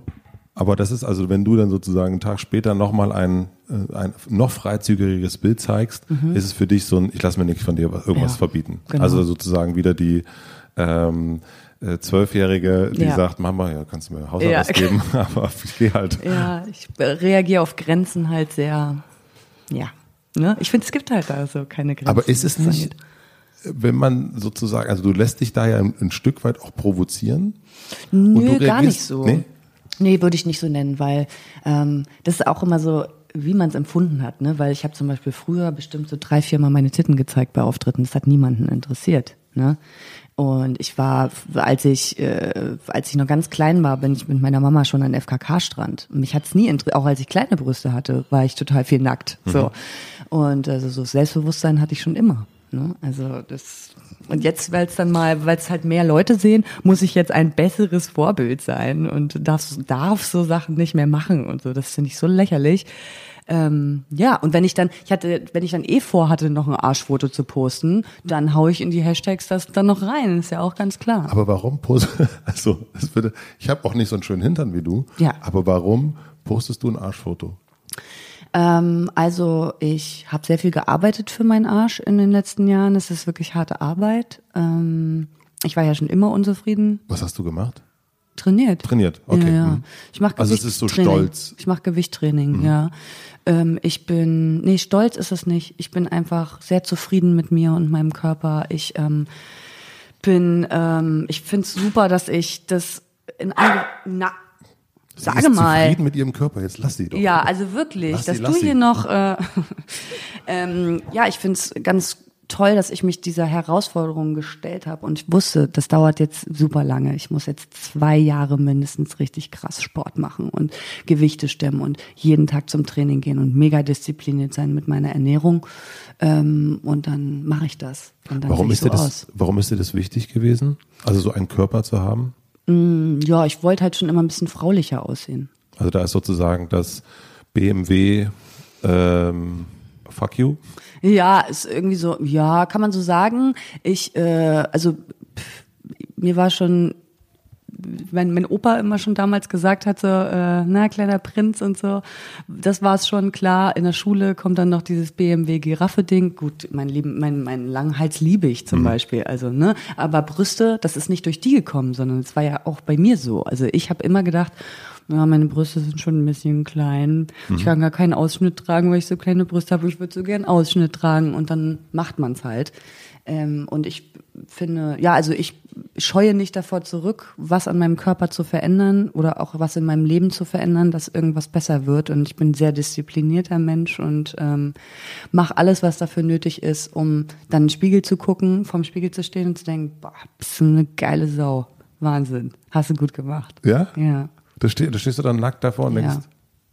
Aber das ist also, wenn du dann sozusagen einen Tag später nochmal ein, äh, ein noch freizügigeres Bild zeigst, mhm. ist es für dich so ein, ich lasse mir nicht von dir irgendwas ja, verbieten. Genau. Also sozusagen wieder die ähm, äh, Zwölfjährige, die ja. sagt, Mama, ja, kannst du mir Hausarbeit ja. geben, aber ich gehe halt. Ja, ich reagiere auf Grenzen halt sehr, ja. Ne? Ich finde, es gibt halt da so keine Grenzen. Aber ist es nicht, wenn man sozusagen, also du lässt dich da ja ein, ein Stück weit auch provozieren? Nö, gar nicht so. Nee? nee, würde ich nicht so nennen, weil ähm, das ist auch immer so, wie man es empfunden hat, ne? Weil ich habe zum Beispiel früher bestimmt so drei, vier Mal meine Titten gezeigt bei Auftritten. Das hat niemanden interessiert. Ne? Und ich war, als ich, äh, als ich noch ganz klein war, bin ich mit meiner Mama schon an FKK-Strand. Mich hat's nie interessiert, auch als ich kleine Brüste hatte, war ich total viel nackt. Mhm. So. Und also so Selbstbewusstsein hatte ich schon immer. Ne? Also das und jetzt, weil es dann mal, weil es halt mehr Leute sehen, muss ich jetzt ein besseres Vorbild sein und darf, darf so Sachen nicht mehr machen und so. Das finde ich so lächerlich. Ähm, ja, und wenn ich dann, ich hatte, wenn ich dann eh vorhatte, noch ein Arschfoto zu posten, dann hau ich in die Hashtags das dann noch rein, ist ja auch ganz klar. Aber warum poste, also, das würde, ich habe auch nicht so einen schönen Hintern wie du, ja. aber warum postest du ein Arschfoto? Ähm, also ich habe sehr viel gearbeitet für meinen Arsch in den letzten Jahren. Es ist wirklich harte Arbeit. Ähm, ich war ja schon immer unzufrieden. Was hast du gemacht? Trainiert. Trainiert, okay. Ja, ja. Mhm. Ich mache Also es ist so Gewichttraining. Stolz. Mhm. Ich mache Gewichttraining, ja. Ähm, ich bin, nee, stolz ist es nicht. Ich bin einfach sehr zufrieden mit mir und meinem Körper. Ich ähm, bin, ähm, ich finde es super, dass ich das in na, Sie sage ist mal. zufrieden mit ihrem Körper, jetzt lass sie doch. Ja, also wirklich, Lass sie, dass lass du sie. hier noch, äh, ähm, ja, ich finde es ganz toll, dass ich mich dieser Herausforderung gestellt habe und ich wusste, das dauert jetzt super lange. Ich muss jetzt zwei Jahre mindestens richtig krass Sport machen und Gewichte stemmen und jeden Tag zum Training gehen und mega diszipliniert sein mit meiner Ernährung. Ähm, und dann mache ich das. Und dann Warum ist, dir so das, aus. warum ist dir das wichtig gewesen? Also so einen Körper zu haben? Ja, ich wollte halt schon immer ein bisschen fraulicher aussehen. Also da ist sozusagen das BMW ähm, Fuck you. Ja, ist irgendwie so, ja, kann man so sagen. Ich, äh, also pff, mir war schon, wenn mein Opa immer schon damals gesagt hat, so, äh, na, kleiner Prinz und so, das war es schon klar. In der Schule kommt dann noch dieses BMW-Giraffe-Ding. Gut, mein Leben, mein, mein langen Hals liebe ich zum Beispiel, also, ne, aber Brüste, das ist nicht durch die gekommen, sondern es war ja auch bei mir so. Also ich habe immer gedacht, ja, meine Brüste sind schon ein bisschen klein. Ich kann gar keinen Ausschnitt tragen, weil ich so kleine Brüste habe. Ich würde so gern Ausschnitt tragen und dann macht man's halt. Ähm, und ich finde, ja, also ich scheue nicht davor zurück, was an meinem Körper zu verändern oder auch was in meinem Leben zu verändern, dass irgendwas besser wird. Und ich bin ein sehr disziplinierter Mensch und ähm, mache alles, was dafür nötig ist, um dann in den Spiegel zu gucken, vorm Spiegel zu stehen und zu denken, boah, bist du eine geile Sau. Wahnsinn. Hast du gut gemacht. Ja? Ja. Da, steh, da stehst du dann nackt davor und Ja. denkst,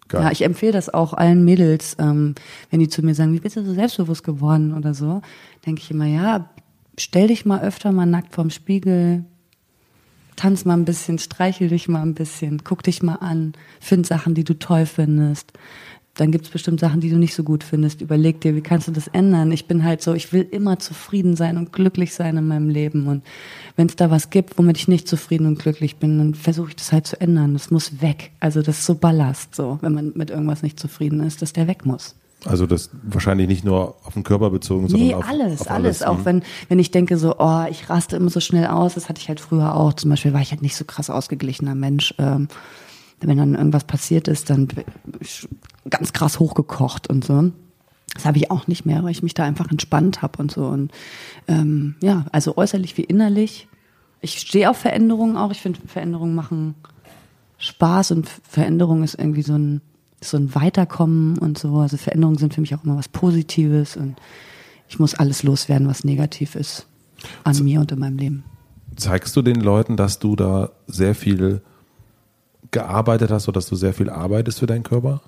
geil. Ja, ich empfehle das auch allen Mädels, ähm, wenn die zu mir sagen, wie bist du so selbstbewusst geworden oder so, denke ich immer, ja, stell dich mal öfter mal nackt vorm Spiegel, tanz mal ein bisschen, streichel dich mal ein bisschen, guck dich mal an, find Sachen, die du toll findest. Dann gibt's bestimmt Sachen, die du nicht so gut findest. Überleg dir, wie kannst du das ändern? Ich bin halt so, ich will immer zufrieden sein und glücklich sein in meinem Leben. Und wenn es da was gibt, womit ich nicht zufrieden und glücklich bin, dann versuche ich das halt zu ändern. Das muss weg. Also das ist so Ballast, so, wenn man mit irgendwas nicht zufrieden ist, dass der weg muss. Also das wahrscheinlich nicht nur auf den Körper bezogen, sondern Nee, auf alles, auf alles. Auch Mhm. wenn, wenn ich denke so, oh, ich raste immer so schnell aus, das hatte ich halt früher auch. Zum Beispiel war ich halt nicht so krass ausgeglichener Mensch. Ähm, wenn dann irgendwas passiert ist, dann ganz krass hochgekocht und so. Das habe ich auch nicht mehr, weil ich mich da einfach entspannt habe und so. Und ähm, ja, also äußerlich wie innerlich. Ich stehe auf Veränderungen auch. Ich finde, Veränderungen machen Spaß und Veränderung ist irgendwie so ein, so ein Weiterkommen und so. Also Veränderungen sind für mich auch immer was Positives und ich muss alles loswerden, was negativ ist an mir und in meinem Leben. Zeigst du den Leuten, dass du da sehr viel gearbeitet hast oder dass du sehr viel arbeitest für deinen Körper?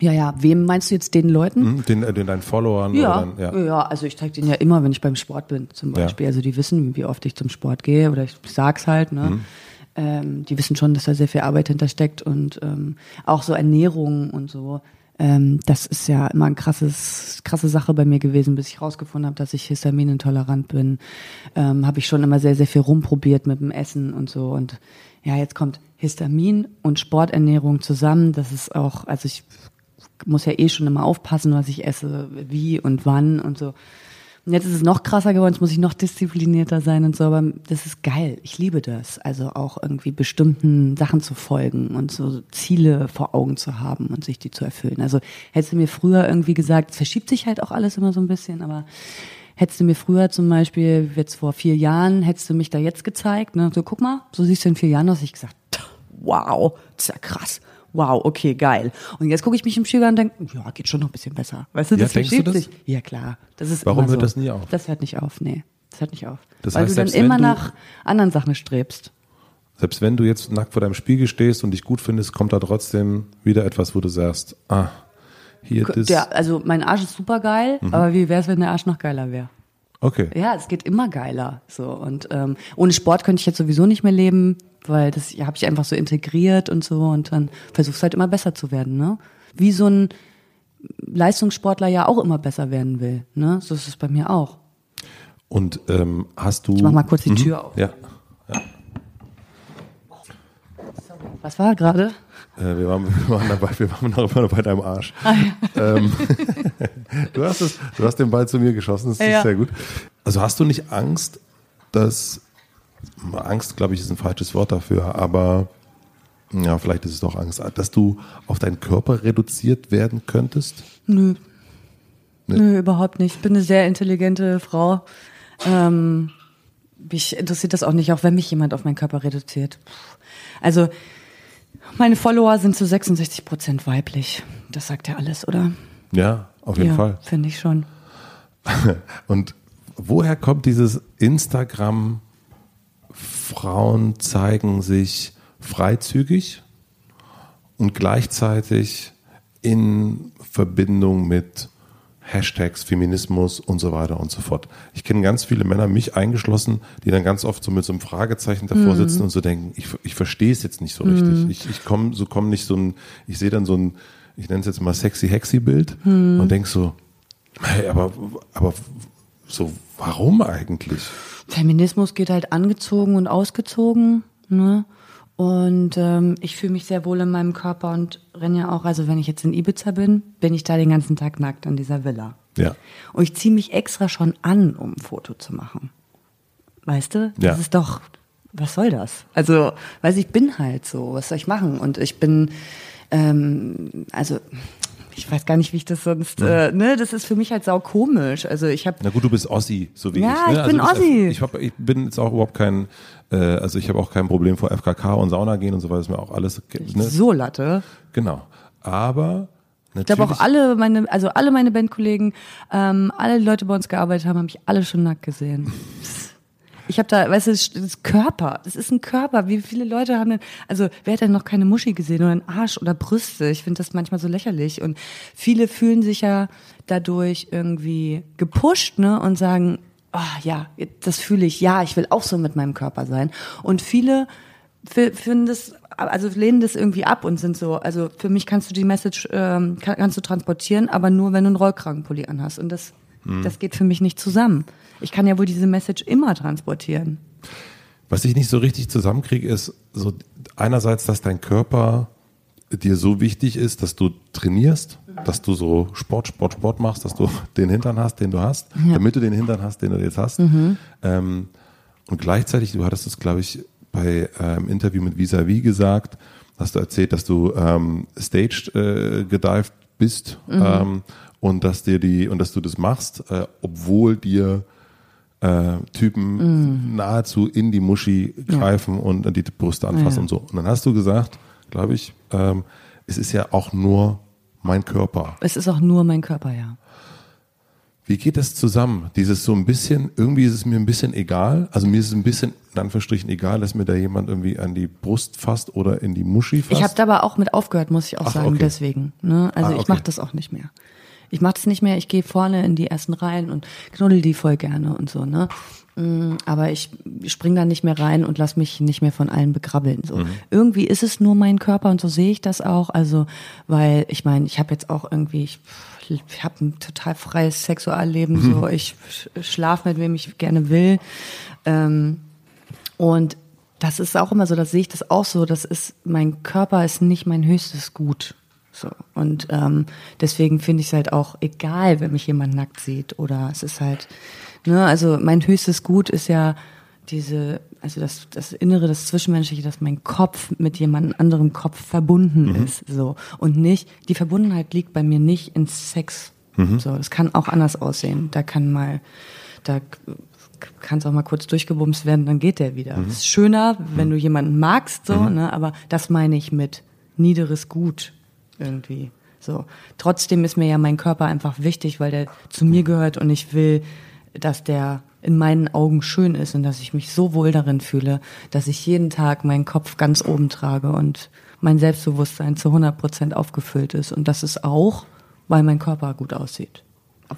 Ja, ja, wem meinst du jetzt den Leuten? Mhm. Den, äh, den deinen Followern? Ja, Oder dann, ja. ja. also ich zeige denen ja immer, wenn ich beim Sport bin, zum Ja. Beispiel. Also die wissen, wie oft ich zum Sport gehe oder ich sag's halt, ne? Mhm. Ähm, die wissen schon, dass da sehr viel Arbeit hintersteckt und ähm, auch so Ernährung und so. Ähm, das ist ja immer ein krasses, krasse Sache bei mir gewesen, bis ich rausgefunden habe, dass ich histaminintolerant bin. Ähm, habe ich schon immer sehr, sehr viel rumprobiert mit dem Essen und so. Und ja, jetzt kommt Histamin und Sporternährung zusammen. Das ist auch, also ich muss ja eh schon immer aufpassen, was ich esse, wie und wann und so. Und jetzt ist es noch krasser geworden, jetzt muss ich noch disziplinierter sein und so, aber das ist geil. Ich liebe das. Also auch irgendwie bestimmten Sachen zu folgen und so Ziele vor Augen zu haben und sich die zu erfüllen. Also hättest du mir früher irgendwie gesagt, es verschiebt sich halt auch alles immer so ein bisschen, aber hättest du mir früher zum Beispiel, jetzt vor vier Jahren, hättest du mich da jetzt gezeigt, ne, so guck mal, so siehst du in vier Jahren aus, ich gesagt, wow, das ist ja krass. Wow, okay, geil. Und jetzt gucke ich mich im Spiegel an und denke, ja, geht schon noch ein bisschen besser. Weißt du, Ja, das du verschiebt das? sich. Ja, klar. Das ist Warum immer hört so. das nie auf? Das hört nicht auf, nee. Das hört nicht auf. Das Weil heißt, du dann immer du- nach anderen Sachen strebst. Selbst wenn du jetzt nackt vor deinem Spiegel stehst und dich gut findest, kommt da trotzdem wieder etwas, wo du sagst, ah, hier das. Der, also mein Arsch ist super geil, aber wie wäre es, wenn der Arsch noch geiler wäre? Okay. Ja, es geht immer geiler. So und ähm, ohne Sport könnte ich jetzt sowieso nicht mehr leben, weil das habe ich einfach so integriert und so und dann versuchst halt immer besser zu werden, ne? Wie so ein Leistungssportler ja auch immer besser werden will, ne? So ist es bei mir auch. Und ähm, hast du. Ich mach mal kurz die Tür auf. Ja. Was war gerade? Äh, wir, waren, wir waren dabei, wir waren noch immer bei deinem Arsch. Ah, ähm, du, hast es, du hast den Ball zu mir geschossen, das ist Ja. sehr gut. Also hast du nicht Angst, dass Angst, glaube ich, ist ein falsches Wort dafür, aber ja, vielleicht ist es doch Angst, dass du auf deinen Körper reduziert werden könntest? Nö. Nee. Nö, überhaupt nicht. Ich bin eine sehr intelligente Frau. Ähm, mich interessiert das auch nicht, auch wenn mich jemand auf meinen Körper reduziert. Also, meine Follower sind zu 66 Prozent weiblich. Das sagt ja alles, oder? Ja, auf jeden ja, Fall. Finde ich schon. Und woher kommt dieses Instagram? Frauen zeigen sich freizügig und gleichzeitig in Verbindung mit Hashtags, Feminismus und so weiter und so fort. Ich kenne ganz viele Männer, mich eingeschlossen, die dann ganz oft so mit so einem Fragezeichen davor mhm. sitzen und so denken, ich, ich verstehe es jetzt nicht so richtig. Mhm. Ich, ich komme so komme nicht so ein, ich sehe dann so ein, ich nenne es jetzt mal sexy hexy Bild mhm. und denk so, hey, aber, aber so, warum eigentlich? Feminismus geht halt angezogen und ausgezogen, ne? Und ähm, ich fühle mich sehr wohl in meinem Körper und renne ja auch, also wenn ich jetzt in Ibiza bin, bin ich da den ganzen Tag nackt an dieser Villa. Ja. Und ich ziehe mich extra schon an, um ein Foto zu machen. Weißt du? Das ja. ist doch, was soll das? Also, weiß ich bin halt so, was soll ich machen? Und ich bin, ähm, also ich weiß gar nicht, wie ich das sonst, ja. äh, ne, das ist für mich halt sau komisch. Also ich habe. Na gut, du bist Ossi, so wie ja, ich. Ne? ich bin also Ossi. Ich, hab, ich bin jetzt auch überhaupt kein, äh, also ich habe auch kein Problem vor FKK und Sauna gehen und so weiter, ist mir auch alles. Ne? So Latte. Genau. Aber Natürlich. Ich glaube auch alle meine, also alle meine Bandkollegen, ähm, alle Leute bei uns gearbeitet haben, habe ich alle schon nackt gesehen. Ich habe da, weißt du, das ist Körper. Das ist ein Körper. Wie viele Leute haben denn, also wer hat denn noch keine Muschi gesehen oder einen Arsch oder Brüste? Ich finde das manchmal so lächerlich. Und viele fühlen sich ja dadurch irgendwie gepusht, ne, und sagen, oh, ja, das fühle ich. Ja, ich will auch so mit meinem Körper sein. Und viele finden das, also lehnen das irgendwie ab und sind so, also für mich kannst du die Message, ähm, kannst du transportieren, aber nur, wenn du einen Rollkragenpulli anhast. Und das, hm. das geht für mich nicht zusammen ich kann ja wohl diese Message immer transportieren. Was ich nicht so richtig zusammenkriege, ist so einerseits, dass dein Körper dir so wichtig ist, dass du trainierst, dass du so Sport, Sport, Sport machst, dass du den Hintern hast, den du hast, ja. damit du den Hintern hast, den du jetzt hast. Mhm. Ähm, und gleichzeitig, du hattest es, glaube ich, bei einem ähm, Interview mit Visavi gesagt, hast du erzählt, dass du ähm, staged äh, gedived bist mhm. ähm, und dass dir die und dass du das machst, äh, obwohl dir äh, Typen mm. nahezu in die Muschi greifen ja. und die Brüste anfassen ja. und so. Und dann hast du gesagt, glaube ich, ähm, es ist ja auch nur mein Körper. Es ist auch nur mein Körper, ja. Wie geht das zusammen? Dieses so ein bisschen, irgendwie ist es mir ein bisschen egal. Also mir ist es ein bisschen, in Anführungsstrichen, egal, dass mir da jemand irgendwie an die Brust fasst oder in die Muschi fasst. Ich habe da aber auch mit aufgehört, muss ich auch Ach, sagen, okay. deswegen. Ne? Also ah, okay. ich mache das auch nicht mehr ich mache das nicht mehr, ich gehe vorne in die ersten Reihen und knuddel die voll gerne und so, ne? Mm, aber ich spring da nicht mehr rein und lass mich nicht mehr von allen begrabbeln. So. Mhm. Irgendwie ist es nur mein Körper und so sehe ich das auch. Also, weil ich meine, ich habe jetzt auch irgendwie, ich, ich habe ein total freies Sexualleben. Mhm. So, ich schlafe mit wem ich gerne will. Ähm, und das ist auch immer so, das sehe ich das auch so. Das ist, mein Körper ist nicht mein höchstes Gut. So. Und ähm, deswegen finde ich es halt auch egal, wenn mich jemand nackt sieht. Oder es ist halt, ne, also mein höchstes Gut ist ja diese, also das, das Innere, das Zwischenmenschliche, dass mein Kopf mit jemand anderem Kopf verbunden mhm. ist. So. Und nicht, die Verbundenheit liegt bei mir nicht in Sex. Mhm. So, es kann auch anders aussehen. Da kann mal, da kann es auch mal kurz durchgebumst werden, dann geht der wieder. Mhm. ist schöner, wenn du jemanden magst, so, mhm. ne, aber das meine ich mit niederes Gut irgendwie. So. Trotzdem ist mir ja mein Körper einfach wichtig, weil der zu mir gehört und ich will, dass der in meinen Augen schön ist und dass ich mich so wohl darin fühle, dass ich jeden Tag meinen Kopf ganz oben trage und mein Selbstbewusstsein zu 100 Prozent aufgefüllt ist. Und das ist auch, weil mein Körper gut aussieht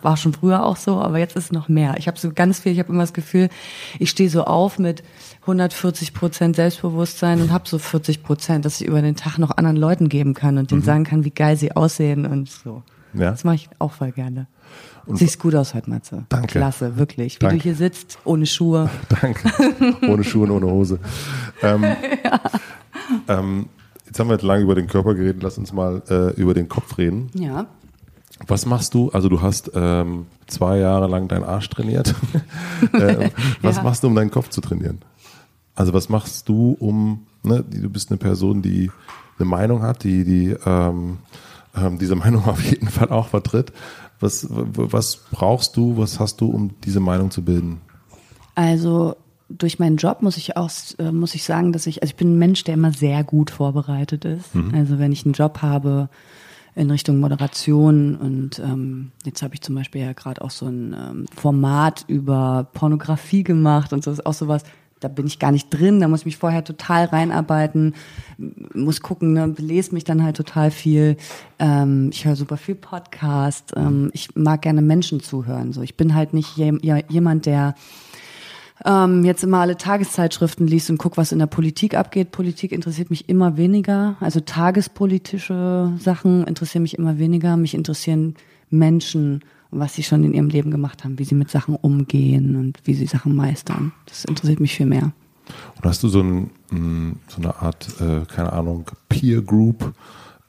war schon früher auch so, aber jetzt ist es noch mehr. Ich habe so ganz viel, ich habe immer das Gefühl, ich stehe so auf mit 140 Prozent Selbstbewusstsein und habe so 40 Prozent, dass ich über den Tag noch anderen Leuten geben kann und denen mhm. sagen kann, wie geil sie aussehen und so. Ja. Das mache ich auch voll gerne. Und Siehst gut aus heute, Matze. Danke. Klasse, wirklich. Wie Danke. du hier sitzt, ohne Schuhe. Danke. Ohne Schuhe und ohne Hose. Ähm, ja. ähm, jetzt haben wir jetzt lange über den Körper geredet. Lass uns mal äh, über den Kopf reden. Ja. Was machst du? Also du hast ähm, zwei Jahre lang deinen Arsch trainiert. äh, was ja. machst du, um deinen Kopf zu trainieren? Also was machst du, um, ne, du bist eine Person, die eine Meinung hat, die, die ähm, ähm, diese Meinung auf jeden Fall auch vertritt. Was, was brauchst du, was hast du, um diese Meinung zu bilden? Also durch meinen Job muss ich auch äh, muss ich sagen, dass ich also ich bin ein Mensch, der immer sehr gut vorbereitet ist. Mhm. Also wenn ich einen Job habe in Richtung Moderation und ähm, jetzt habe ich zum Beispiel ja gerade auch so ein ähm, Format über Pornografie gemacht und so ist auch sowas. Da bin ich gar nicht drin, da muss ich mich vorher total reinarbeiten, muss gucken, ne, lese mich dann halt total viel. Ähm, ich höre super viel Podcast. Ähm, ich mag gerne Menschen zuhören. So, ich bin halt nicht je, jemand, der ähm, jetzt immer alle Tageszeitschriften liest und guck, was in der Politik abgeht. Politik interessiert mich immer weniger. Also tagespolitische Sachen interessieren mich immer weniger. Mich interessieren Menschen was sie schon in ihrem Leben gemacht haben, wie sie mit Sachen umgehen und wie sie Sachen meistern. Das interessiert mich viel mehr. Und hast du so, ein, mm, so eine Art, äh, keine Ahnung, Peer Group?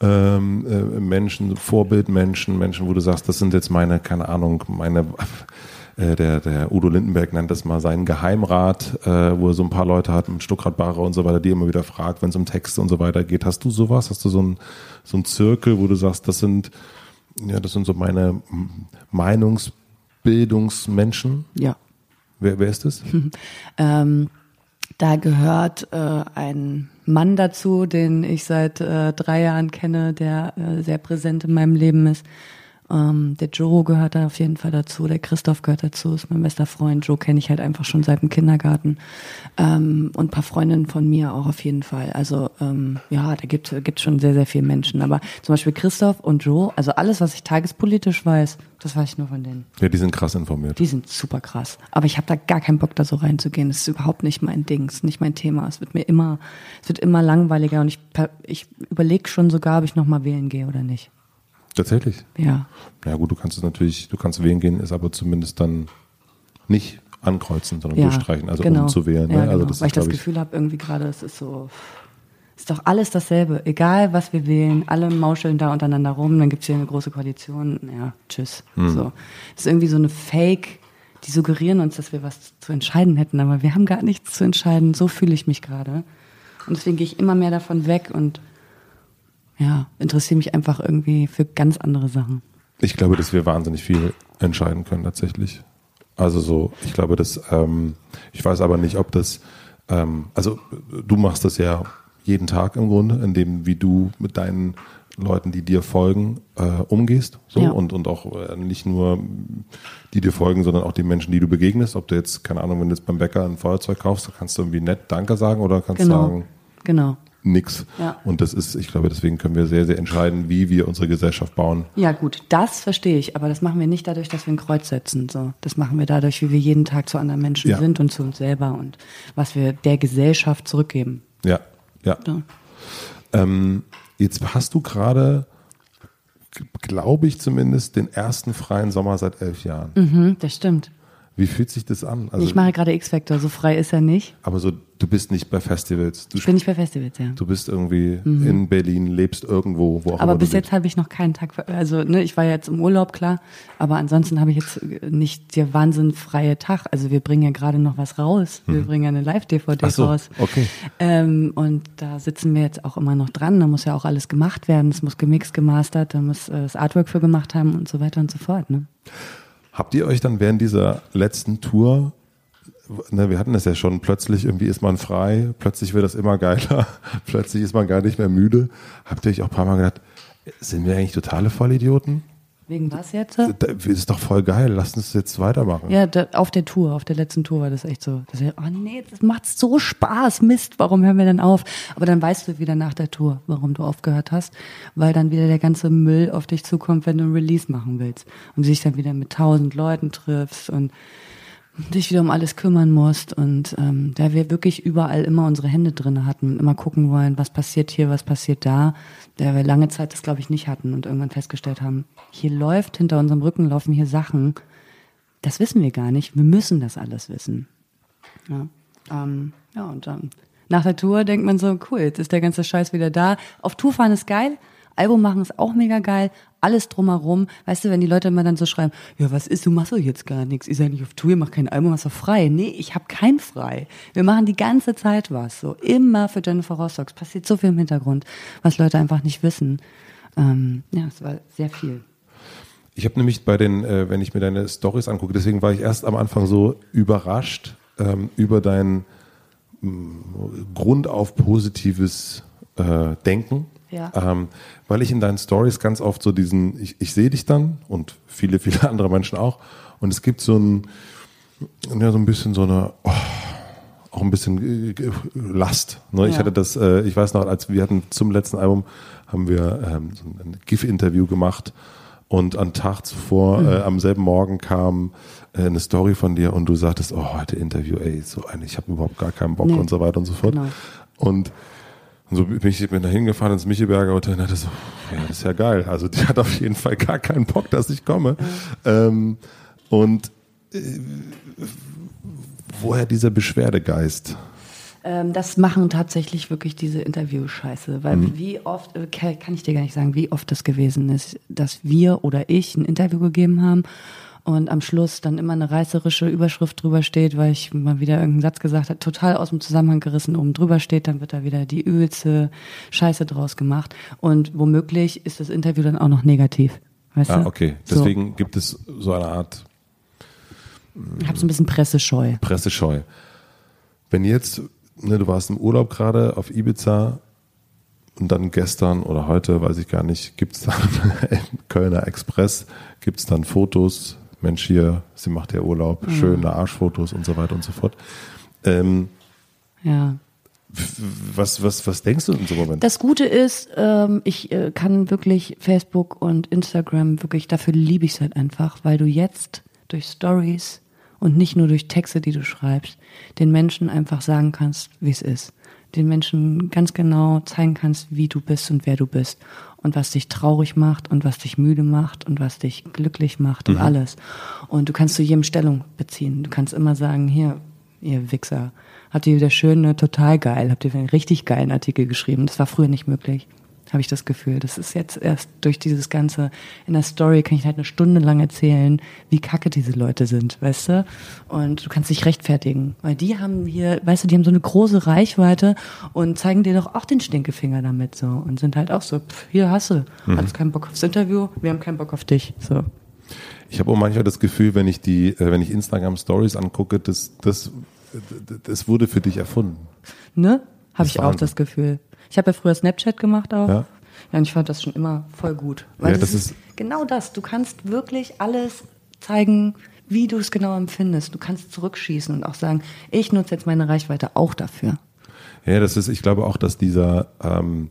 Ähm, äh, Menschen, Vorbildmenschen, Menschen, wo du sagst, das sind jetzt meine, keine Ahnung, meine äh, der, der Udo Lindenberg nennt das mal seinen Geheimrat, äh, wo er so ein paar Leute hat mit Stuckrad und so weiter, die immer wieder fragt, wenn es um Texte und so weiter geht. Hast du sowas? Hast du so ein so ein Zirkel, wo du sagst, das sind ja, das sind so meine Meinungsbildungsmenschen? Ja. Wer, wer ist das? ähm, da gehört äh, ein Mann dazu, den ich seit äh, drei Jahren kenne, der äh, sehr präsent in meinem Leben ist. Ähm, der Joe gehört da auf jeden Fall dazu, der Christoph gehört dazu, ist mein bester Freund. Joe kenne ich halt einfach schon seit dem Kindergarten. Ähm, und paar Freundinnen von mir auch auf jeden Fall. Also ähm, ja, da gibt es schon sehr, sehr viele Menschen. Aber zum Beispiel Christoph und Joe, also alles, was ich tagespolitisch weiß, das weiß ich nur von denen. Ja, die sind krass informiert. Die sind super krass. Aber ich habe da gar keinen Bock, da so reinzugehen. Das ist überhaupt nicht mein Ding, das ist nicht mein Thema. Es wird mir immer, es wird immer langweiliger und ich, ich überlege schon sogar, ob ich nochmal wählen gehe oder nicht. Tatsächlich? Ja. Ja gut, du kannst es natürlich, du kannst wählen gehen, ist aber zumindest dann nicht ankreuzen, sondern ja, durchstreichen, also genau. um zu wählen. Ja, ne? also genau. das Weil ist, ich das Gefühl habe, irgendwie gerade, es ist so, ist doch alles dasselbe. Egal, was wir wählen, alle mauscheln da untereinander rum, dann gibt es hier eine große Koalition, ja, tschüss. Hm. So. Das ist irgendwie so eine Fake, die suggerieren uns, dass wir was zu entscheiden hätten, aber wir haben gar nichts zu entscheiden. So fühle ich mich gerade. Und deswegen gehe ich immer mehr davon weg und ja, interessiere mich einfach irgendwie für ganz andere Sachen. Ich glaube, dass wir wahnsinnig viel entscheiden können tatsächlich. Also so, ich glaube, dass, ähm, ich weiß aber nicht, ob das, ähm, also du machst das ja jeden Tag im Grunde, indem wie du mit deinen Leuten, die dir folgen, äh, umgehst. So ja. und, und auch äh, nicht nur die dir folgen, sondern auch die Menschen, die du begegnest. Ob du jetzt, keine Ahnung, wenn du jetzt beim Bäcker ein Feuerzeug kaufst, kannst du irgendwie nett Danke sagen oder kannst genau. sagen, genau nix. Ja. Und das ist, ich glaube, deswegen können wir sehr, sehr entscheiden, wie wir unsere Gesellschaft bauen. Ja, gut, das verstehe ich, aber das machen wir nicht dadurch, dass wir ein Kreuz setzen. So. Das machen wir dadurch, wie wir jeden Tag zu anderen Menschen ja. sind und zu uns selber und was wir der Gesellschaft zurückgeben. Ja, ja. ja. Ähm, jetzt hast du gerade, glaube ich zumindest, den ersten freien Sommer seit elf Jahren. Mhm, das stimmt. Wie fühlt sich das an? Also, ich mache gerade X-Factor, so frei ist er nicht. Aber so, du bist nicht bei Festivals. Du ich bin nicht bei Festivals, ja. Du bist irgendwie mhm. in Berlin, lebst irgendwo, wo auch Aber bis jetzt habe ich noch keinen Tag, also ne, ich war jetzt im Urlaub, klar, aber ansonsten habe ich jetzt nicht der wahnsinnfreie Tag. Also wir bringen ja gerade noch was raus. Wir mhm. bringen ja eine Live-DVD so, raus. okay. Ähm, und da sitzen wir jetzt auch immer noch dran. Da muss ja auch alles gemacht werden. Es muss gemixt, gemastert, da muss äh, das Artwork für gemacht haben und so weiter und so fort, ne? Habt ihr euch dann während dieser letzten Tour, ne, wir hatten es ja schon, plötzlich irgendwie ist man frei, plötzlich wird das immer geiler, plötzlich ist man gar nicht mehr müde. Habt ihr euch auch ein paar Mal gedacht, sind wir eigentlich totale Vollidioten? Wegen was jetzt? Das ist doch voll geil, lass uns jetzt weitermachen. Ja, da, auf der Tour, auf der letzten Tour war das echt so. Das, oh nee, das macht so Spaß, Mist, warum hören wir denn auf? Aber dann weißt du wieder nach der Tour, warum du aufgehört hast, weil dann wieder der ganze Müll auf dich zukommt, wenn du ein Release machen willst. Und du dich dann wieder mit tausend Leuten triffst und dich wieder um alles kümmern musst und ähm, da wir wirklich überall immer unsere Hände drin hatten, immer gucken wollen, was passiert hier, was passiert da, da wir lange Zeit das glaube ich nicht hatten und irgendwann festgestellt haben, hier läuft hinter unserem Rücken laufen hier Sachen, das wissen wir gar nicht, wir müssen das alles wissen. Ja, ähm, ja und dann nach der Tour denkt man so, cool, jetzt ist der ganze Scheiß wieder da. Auf Tour fahren ist geil, Album machen ist auch mega geil, alles drumherum. Weißt du, wenn die Leute immer dann so schreiben, ja, was ist, du machst doch jetzt gar nichts, ihr seid nicht auf Tour, ihr macht kein Album, hast doch frei. Nee, ich habe kein frei. Wir machen die ganze Zeit was, so immer für Jennifer Rostock. Es passiert so viel im Hintergrund, was Leute einfach nicht wissen. Ähm, ja, es war sehr viel. Ich habe nämlich bei den, äh, wenn ich mir deine Stories angucke, deswegen war ich erst am Anfang so überrascht ähm, über dein mh, grundauf positives äh, Denken. Ja. Ähm, weil ich in deinen Stories ganz oft so diesen, ich, ich sehe dich dann und viele, viele andere Menschen auch. Und es gibt so ein, ja, so ein bisschen so eine, oh, auch ein bisschen äh, Last. Ne? Ich Ja. hatte das, äh, ich weiß noch, als wir hatten zum letzten Album, haben wir ähm, so ein GIF-Interview gemacht und am Tag zuvor, Mhm. äh, am selben Morgen kam äh, eine Story von dir und du sagtest, oh, heute Interview, ey, so eine, ich habe überhaupt gar keinen Bock Nee. und so weiter und so fort. Genau. Und und so bin ich bin da hingefahren ins Micheberger Hotel und hatte so, ja, das ist ja geil. Also die hat auf jeden Fall gar keinen Bock, dass ich komme. Ähm, und äh, woher dieser Beschwerdegeist? Ähm, das machen tatsächlich wirklich diese Interview-Scheiße. Weil wie oft, äh, kann kann ich dir gar nicht sagen, wie oft das gewesen ist, dass wir oder ich ein Interview gegeben haben und am Schluss dann immer eine reißerische Überschrift drüber steht, weil ich mal wieder irgendeinen Satz gesagt habe, total aus dem Zusammenhang gerissen, oben drüber steht, dann wird da wieder die übelste Scheiße draus gemacht. Und womöglich ist das Interview dann auch noch negativ. Weißt Ah, du? okay. Deswegen gibt es so eine Art So, ich habe so ein bisschen Pressescheu. Pressescheu. Wenn jetzt, ne, du warst im Urlaub gerade auf Ibiza und dann gestern oder heute, weiß ich gar nicht, gibt es dann im Kölner Express, gibt es dann Fotos, Mensch hier, sie macht ja Urlaub, schöne Arschfotos und so weiter und so fort. Ähm, Ja. was, was, was denkst du in so einem Moment? Das Gute ist, ähm, ich äh, kann wirklich Facebook und Instagram wirklich, dafür liebe ich es halt einfach, weil du jetzt durch Stories und nicht nur durch Texte, die du schreibst, den Menschen einfach sagen kannst, wie es ist. Den Menschen ganz genau zeigen kannst, wie du bist und wer du bist. Und was dich traurig macht und was dich müde macht und was dich glücklich macht und alles. Und du kannst zu jedem Stellung beziehen. Du kannst immer sagen, hier, ihr Wichser, habt ihr wieder schön, ne, total geil, habt ihr einen richtig geilen Artikel geschrieben. Das war früher nicht möglich, habe ich das Gefühl. Das ist jetzt erst durch dieses Ganze, in der Story kann ich halt eine Stunde lang erzählen, wie kacke diese Leute sind, weißt du? Und du kannst dich rechtfertigen, weil die haben hier, weißt du, die haben so eine große Reichweite und zeigen dir doch auch den Stinkefinger damit so und sind halt auch so, pff, hier hast du, hast keinen Bock aufs Interview, wir haben keinen Bock auf dich, so. Ich habe auch manchmal das Gefühl, wenn ich die, äh, wenn ich Instagram Stories angucke, das, das, das wurde für dich erfunden. Ne? Habe ich auch das Gefühl. Ich habe ja früher Snapchat gemacht auch. Ja. Ja, und ich fand das schon immer voll gut. Weil Ja, das, das ist, ist- genau das. Du kannst wirklich alles zeigen, wie du es genau empfindest. Du kannst zurückschießen und auch sagen, ich nutze jetzt meine Reichweite auch dafür. Ja, das ist, ich glaube auch, dass dieser, ähm,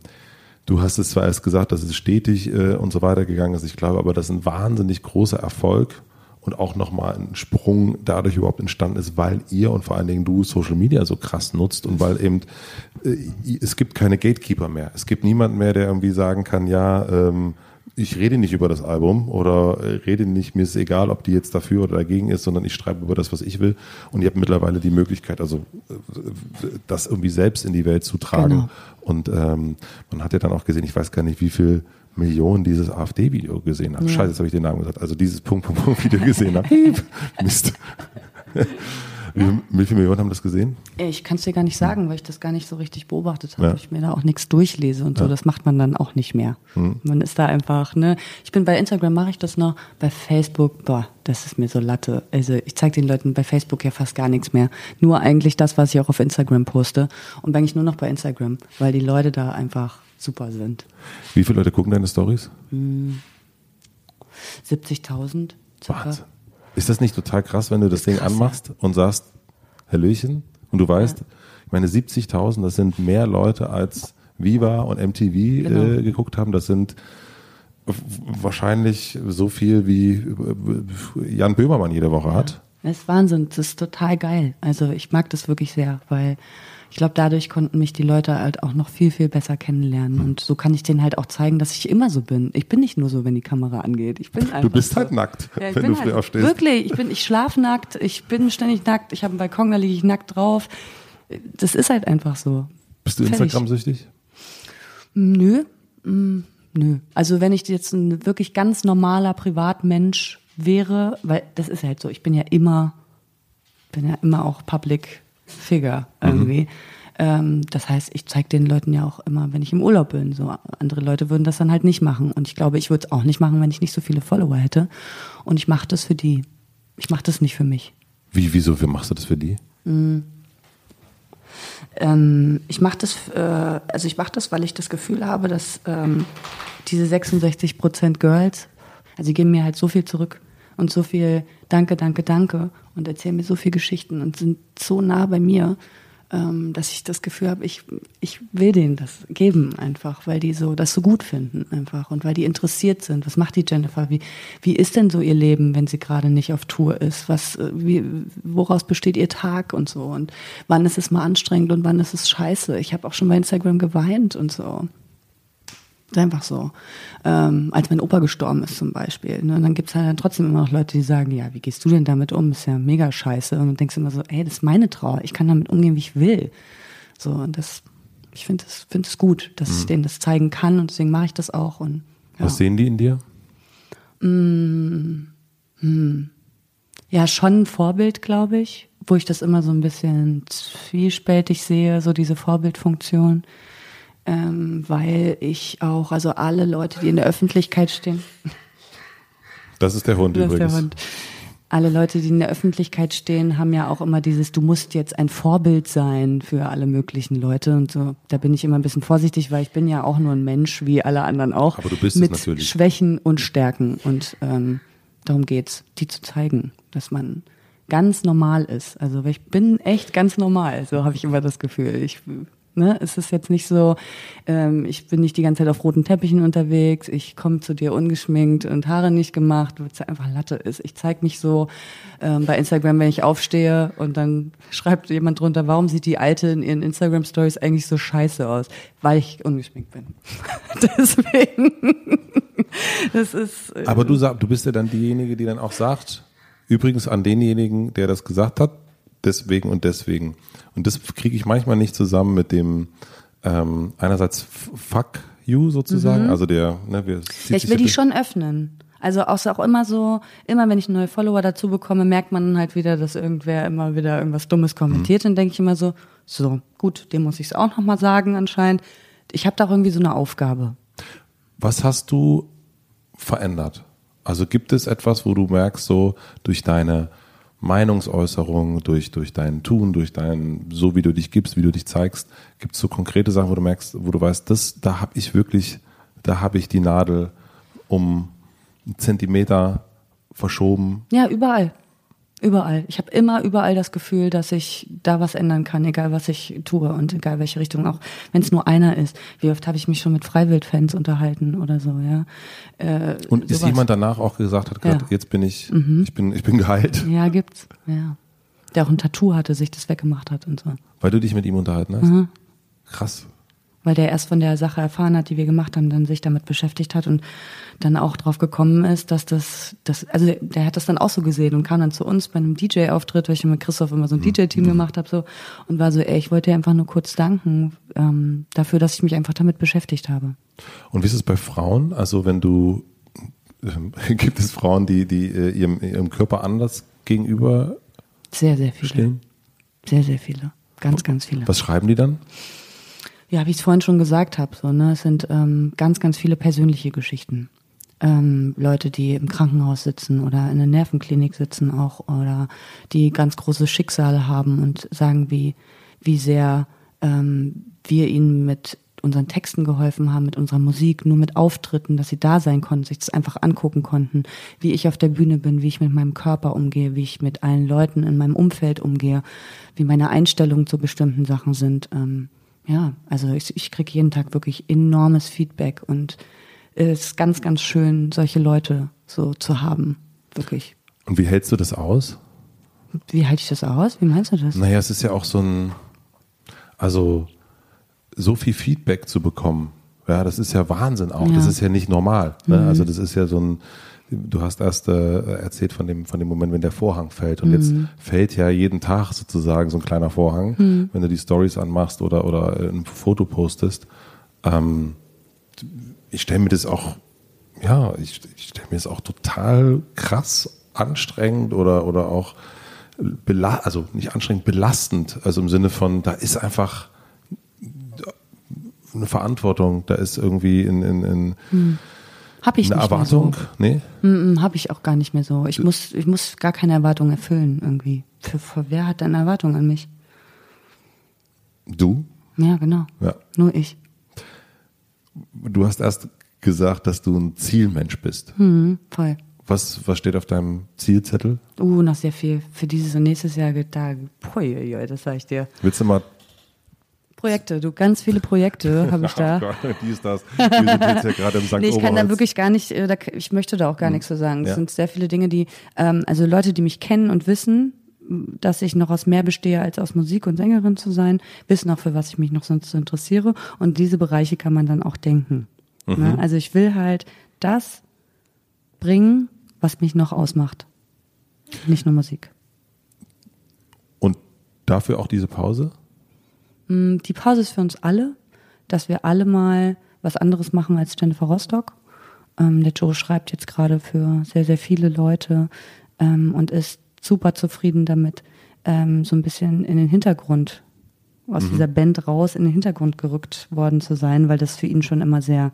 du hast es zwar erst gesagt, dass es stetig äh, und so weiter gegangen ist, ich glaube aber, dass ein wahnsinnig großer Erfolg und auch nochmal ein Sprung dadurch überhaupt entstanden ist, weil ihr und vor allen Dingen du Social Media so krass nutzt und weil eben äh, es gibt keine Gatekeeper mehr. Es gibt niemanden mehr, der irgendwie sagen kann, ja, ähm, ich rede nicht über das Album oder äh, rede nicht, mir ist egal, ob die jetzt dafür oder dagegen ist, sondern ich schreibe über das, was ich will. Und ihr habt mittlerweile die Möglichkeit, also äh, das irgendwie selbst in die Welt zu tragen. Genau. Und ähm, man hat ja dann auch gesehen, ich weiß gar nicht, wie viel Millionen dieses AfD-Video gesehen haben. Scheiße, jetzt habe ich den Namen gesagt. Also dieses Punkt, Punkt, Punkt Video gesehen haben. Mist. wie, wie viele Millionen haben das gesehen? Ich kann es dir gar nicht sagen, weil ich das gar nicht so richtig beobachtet habe. Ja. Ich mir da auch nichts durchlese und so. Das macht man dann auch nicht mehr. Man ist da einfach, ne? Ich bin bei Instagram, mache ich das noch. Bei Facebook, boah, das ist mir so Latte. Also ich zeige den Leuten bei Facebook ja fast gar nichts mehr. Nur eigentlich das, was ich auch auf Instagram poste. Und bin eigentlich nur noch bei Instagram, weil die Leute da einfach super sind. Wie viele Leute gucken deine Stories? 70.000 circa. Wahnsinn. Ist das nicht total krass, wenn du das Ding krass, anmachst und sagst, Hallöchen? Und du weißt, ich meine, 70.000, das sind mehr Leute als Viva und MTV Genau. äh, geguckt haben. Das sind wahrscheinlich so viel wie äh, Jan Böhmermann jede Woche hat. Das ist Wahnsinn, das ist total geil. Also ich mag das wirklich sehr, weil ich glaube, dadurch konnten mich die Leute halt auch noch viel, viel besser kennenlernen. Und so kann ich denen halt auch zeigen, dass ich immer so bin. Ich bin nicht nur so, wenn die Kamera angeht. Ich bin einfach Du bist so. halt nackt, Ja, ich wenn du früh halt, aufstehst. Wirklich, ich bin, ich schlaf nackt, ich bin ständig nackt, ich habe einen Balkon, da liege ich nackt drauf. Das ist halt einfach so. Bist du. Instagram-süchtig? Nö, mm, nö. Also wenn ich jetzt ein wirklich ganz normaler Privatmensch wäre, weil das ist halt so, ich bin ja immer, bin ja immer auch Public Figure irgendwie. Mhm. Ähm, das heißt, ich zeige den Leuten ja auch immer, wenn ich im Urlaub bin. So andere Leute würden das dann halt nicht machen. Und ich glaube, ich würde es auch nicht machen, wenn ich nicht so viele Follower hätte. Und ich mache das für die. Ich mache das nicht für mich. Wie, wieso, wie machst du das für die? Mhm. Ähm, ich mache das, äh, also ich mache das, weil ich das Gefühl habe, dass ähm, diese 66 Prozent Girls, also die geben mir halt so viel zurück und so viel Danke, Danke, Danke und erzählen mir so viel Geschichten und sind so nah bei mir, ähm, dass ich das Gefühl habe, ich, ich will denen das geben einfach, weil die so das so gut finden einfach und weil die interessiert sind. Was macht die Jennifer? Wie, wie ist denn so ihr Leben, wenn sie gerade nicht auf Tour ist? Was, äh, wie, woraus besteht ihr Tag und so? Und wann ist es mal anstrengend und wann ist es scheiße? Ich habe auch schon bei Instagram geweint und so. Ist einfach so. Ähm, als mein Opa gestorben ist zum Beispiel. Ne? Und dann gibt es halt trotzdem immer noch Leute, die sagen, ja, wie gehst du denn damit um? Ist ja mega scheiße. Und du denkst immer so, ey, das ist meine Trauer. Ich kann damit umgehen, wie ich will. So, und das, ich finde es find es gut, dass mhm. ich denen das zeigen kann und deswegen mache ich das auch. Und, ja. Was sehen die in dir? Mm, hm. Ja, schon ein Vorbild, glaube ich, wo ich das immer so ein bisschen zwiespältig sehe, so diese Vorbildfunktion ähm, weil ich auch, also alle Leute, die in der Öffentlichkeit stehen. Das ist der Hund das übrigens. Ist der Hund. Alle Leute, die in der Öffentlichkeit stehen, haben ja auch immer dieses, du musst jetzt ein Vorbild sein für alle möglichen Leute und so. Da bin ich immer ein bisschen vorsichtig, weil ich bin ja auch nur ein Mensch, wie alle anderen auch. Aber du bist mit es natürlich. Schwächen und Stärken und ähm, darum geht's, die zu zeigen, dass man ganz normal ist. Also ich bin echt ganz normal, so habe ich immer das Gefühl. Ich Ne? Es ist jetzt nicht so, ähm, ich bin nicht die ganze Zeit auf roten Teppichen unterwegs, ich komme zu dir ungeschminkt und Haare nicht gemacht, weil es einfach Latte ist. Ich zeige mich so ähm, bei Instagram, wenn ich aufstehe und dann schreibt jemand drunter, warum sieht die Alte in ihren Instagram-Stories eigentlich so scheiße aus? Weil ich ungeschminkt bin. Deswegen. das ist. Äh, Aber du sag, du bist ja dann diejenige, die dann auch sagt, übrigens an denjenigen, der das gesagt hat, deswegen und deswegen. Und das kriege ich manchmal nicht zusammen mit dem ähm, einerseits Fuck you sozusagen, mhm. also der, ne, wir, ja, ich will die schon öffnen. Also auch, auch immer so, immer wenn ich neue Follower dazu bekomme, merkt man halt wieder, dass irgendwer immer wieder irgendwas Dummes kommentiert. Mhm. Dann denke ich immer so, so, gut, dem muss ich es auch nochmal sagen anscheinend. Ich habe da irgendwie so eine Aufgabe. Was hast du verändert? Also gibt es etwas, wo du merkst, so durch deine Meinungsäußerung, durch, durch dein Tun, durch dein, so wie du dich gibst, wie du dich zeigst, gibt es so konkrete Sachen, wo du merkst, wo du weißt, das, da habe ich wirklich, da habe ich die Nadel um einen Zentimeter verschoben. Ja, überall. Überall. Ich habe immer überall das Gefühl, dass ich da was ändern kann, egal was ich tue und egal welche Richtung, auch wenn es nur einer ist. Wie oft habe ich mich schon mit Freiwildfans unterhalten oder so, ja. Äh, und ist jemand danach auch gesagt hat, grad, ja. jetzt bin ich, mhm. ich bin, ich bin geheilt? Ja, gibt's, ja. Der auch ein Tattoo hatte, sich das weggemacht hat und so. Weil du dich mit ihm unterhalten hast? Mhm. Krass weil der erst von der Sache erfahren hat, die wir gemacht haben, dann sich damit beschäftigt hat und dann auch drauf gekommen ist, dass das, das also der hat das dann auch so gesehen und kam dann zu uns bei einem DJ-Auftritt, weil ich mit Christoph immer so ein mhm. DJ-Team gemacht habe so und war so, ey, ich wollte dir einfach nur kurz danken ähm, dafür, dass ich mich einfach damit beschäftigt habe. Und wie ist es bei Frauen? Also wenn du äh, gibt es Frauen, die die äh, ihrem, ihrem Körper anders gegenüber sehr sehr viele, stehen? sehr sehr viele, ganz ganz viele. Was schreiben die dann? Ja, wie ich es vorhin schon gesagt habe, so, ne, es sind ähm, ganz, ganz viele persönliche Geschichten. Ähm, Leute, die im Krankenhaus sitzen oder in der Nervenklinik sitzen auch oder die ganz große Schicksale haben und sagen, wie, wie sehr ähm, wir ihnen mit unseren Texten geholfen haben, mit unserer Musik, nur mit Auftritten, dass sie da sein konnten, sich das einfach angucken konnten, wie ich auf der Bühne bin, wie ich mit meinem Körper umgehe, wie ich mit allen Leuten in meinem Umfeld umgehe, wie meine Einstellungen zu bestimmten Sachen sind. Ähm, ja, also ich, ich kriege jeden Tag wirklich enormes Feedback und es ist ganz, ganz schön, solche Leute so zu haben, wirklich. Und wie hältst du das aus? Wie halte ich das aus? Wie meinst du das? Naja, es ist ja auch so ein, also so viel Feedback zu bekommen, ja, das ist ja Wahnsinn auch. Ja. Das ist ja nicht normal. Ne? Mhm. Also das ist ja so ein, du hast erst äh, erzählt von dem, von dem Moment, wenn der Vorhang fällt. Und mhm. jetzt fällt ja jeden Tag sozusagen so ein kleiner Vorhang, mhm. wenn du die Stories anmachst oder, oder ein Foto postest. Ähm, ich stelle mir das auch, ja, ich, ich stelle mir das auch total krass anstrengend oder, oder auch also nicht anstrengend, belastend. Also im Sinne von, da ist einfach eine Verantwortung, da ist irgendwie in, in, in hm. Hab ich eine nicht Erwartung. Mehr so. Nee? Mm, Habe ich auch gar nicht mehr so. Ich muss, ich muss gar keine Erwartung erfüllen irgendwie. Für, für wer hat eine Erwartung an mich? Du? Ja, genau. Ja. Nur ich. Du hast erst gesagt, dass du ein Zielmensch bist. Hm, voll. Was, was steht auf deinem Zielzettel? Uh, noch sehr viel. Für dieses und nächstes Jahr geht da. Pui, das sag ich dir. Willst du mal Projekte, du ganz viele Projekte habe ich da. Oh Gott, die ist das. Wir sind jetzt ja gerade im St. Nee, ich kann da wirklich gar nicht, äh, da, ich möchte da auch gar nichts zu sagen. Es Ja. sind sehr viele Dinge, die, ähm, also Leute, die mich kennen und wissen, dass ich noch aus mehr bestehe, als aus Musik und Sängerin zu sein, wissen auch, für was ich mich noch sonst so interessiere. Und diese Bereiche kann man dann auch denken. Ne? Also ich will halt das bringen, was mich noch ausmacht. Nicht nur Musik. Und dafür auch diese Pause? Mm, Die Pause ist für uns alle, dass wir alle mal was anderes machen als Jennifer Rostock. Ähm, der Joe schreibt jetzt gerade für sehr, sehr viele Leute ähm, und ist super zufrieden damit, ähm, so ein bisschen in den Hintergrund, aus dieser Band raus, in den Hintergrund gerückt worden zu sein, weil das für ihn schon immer sehr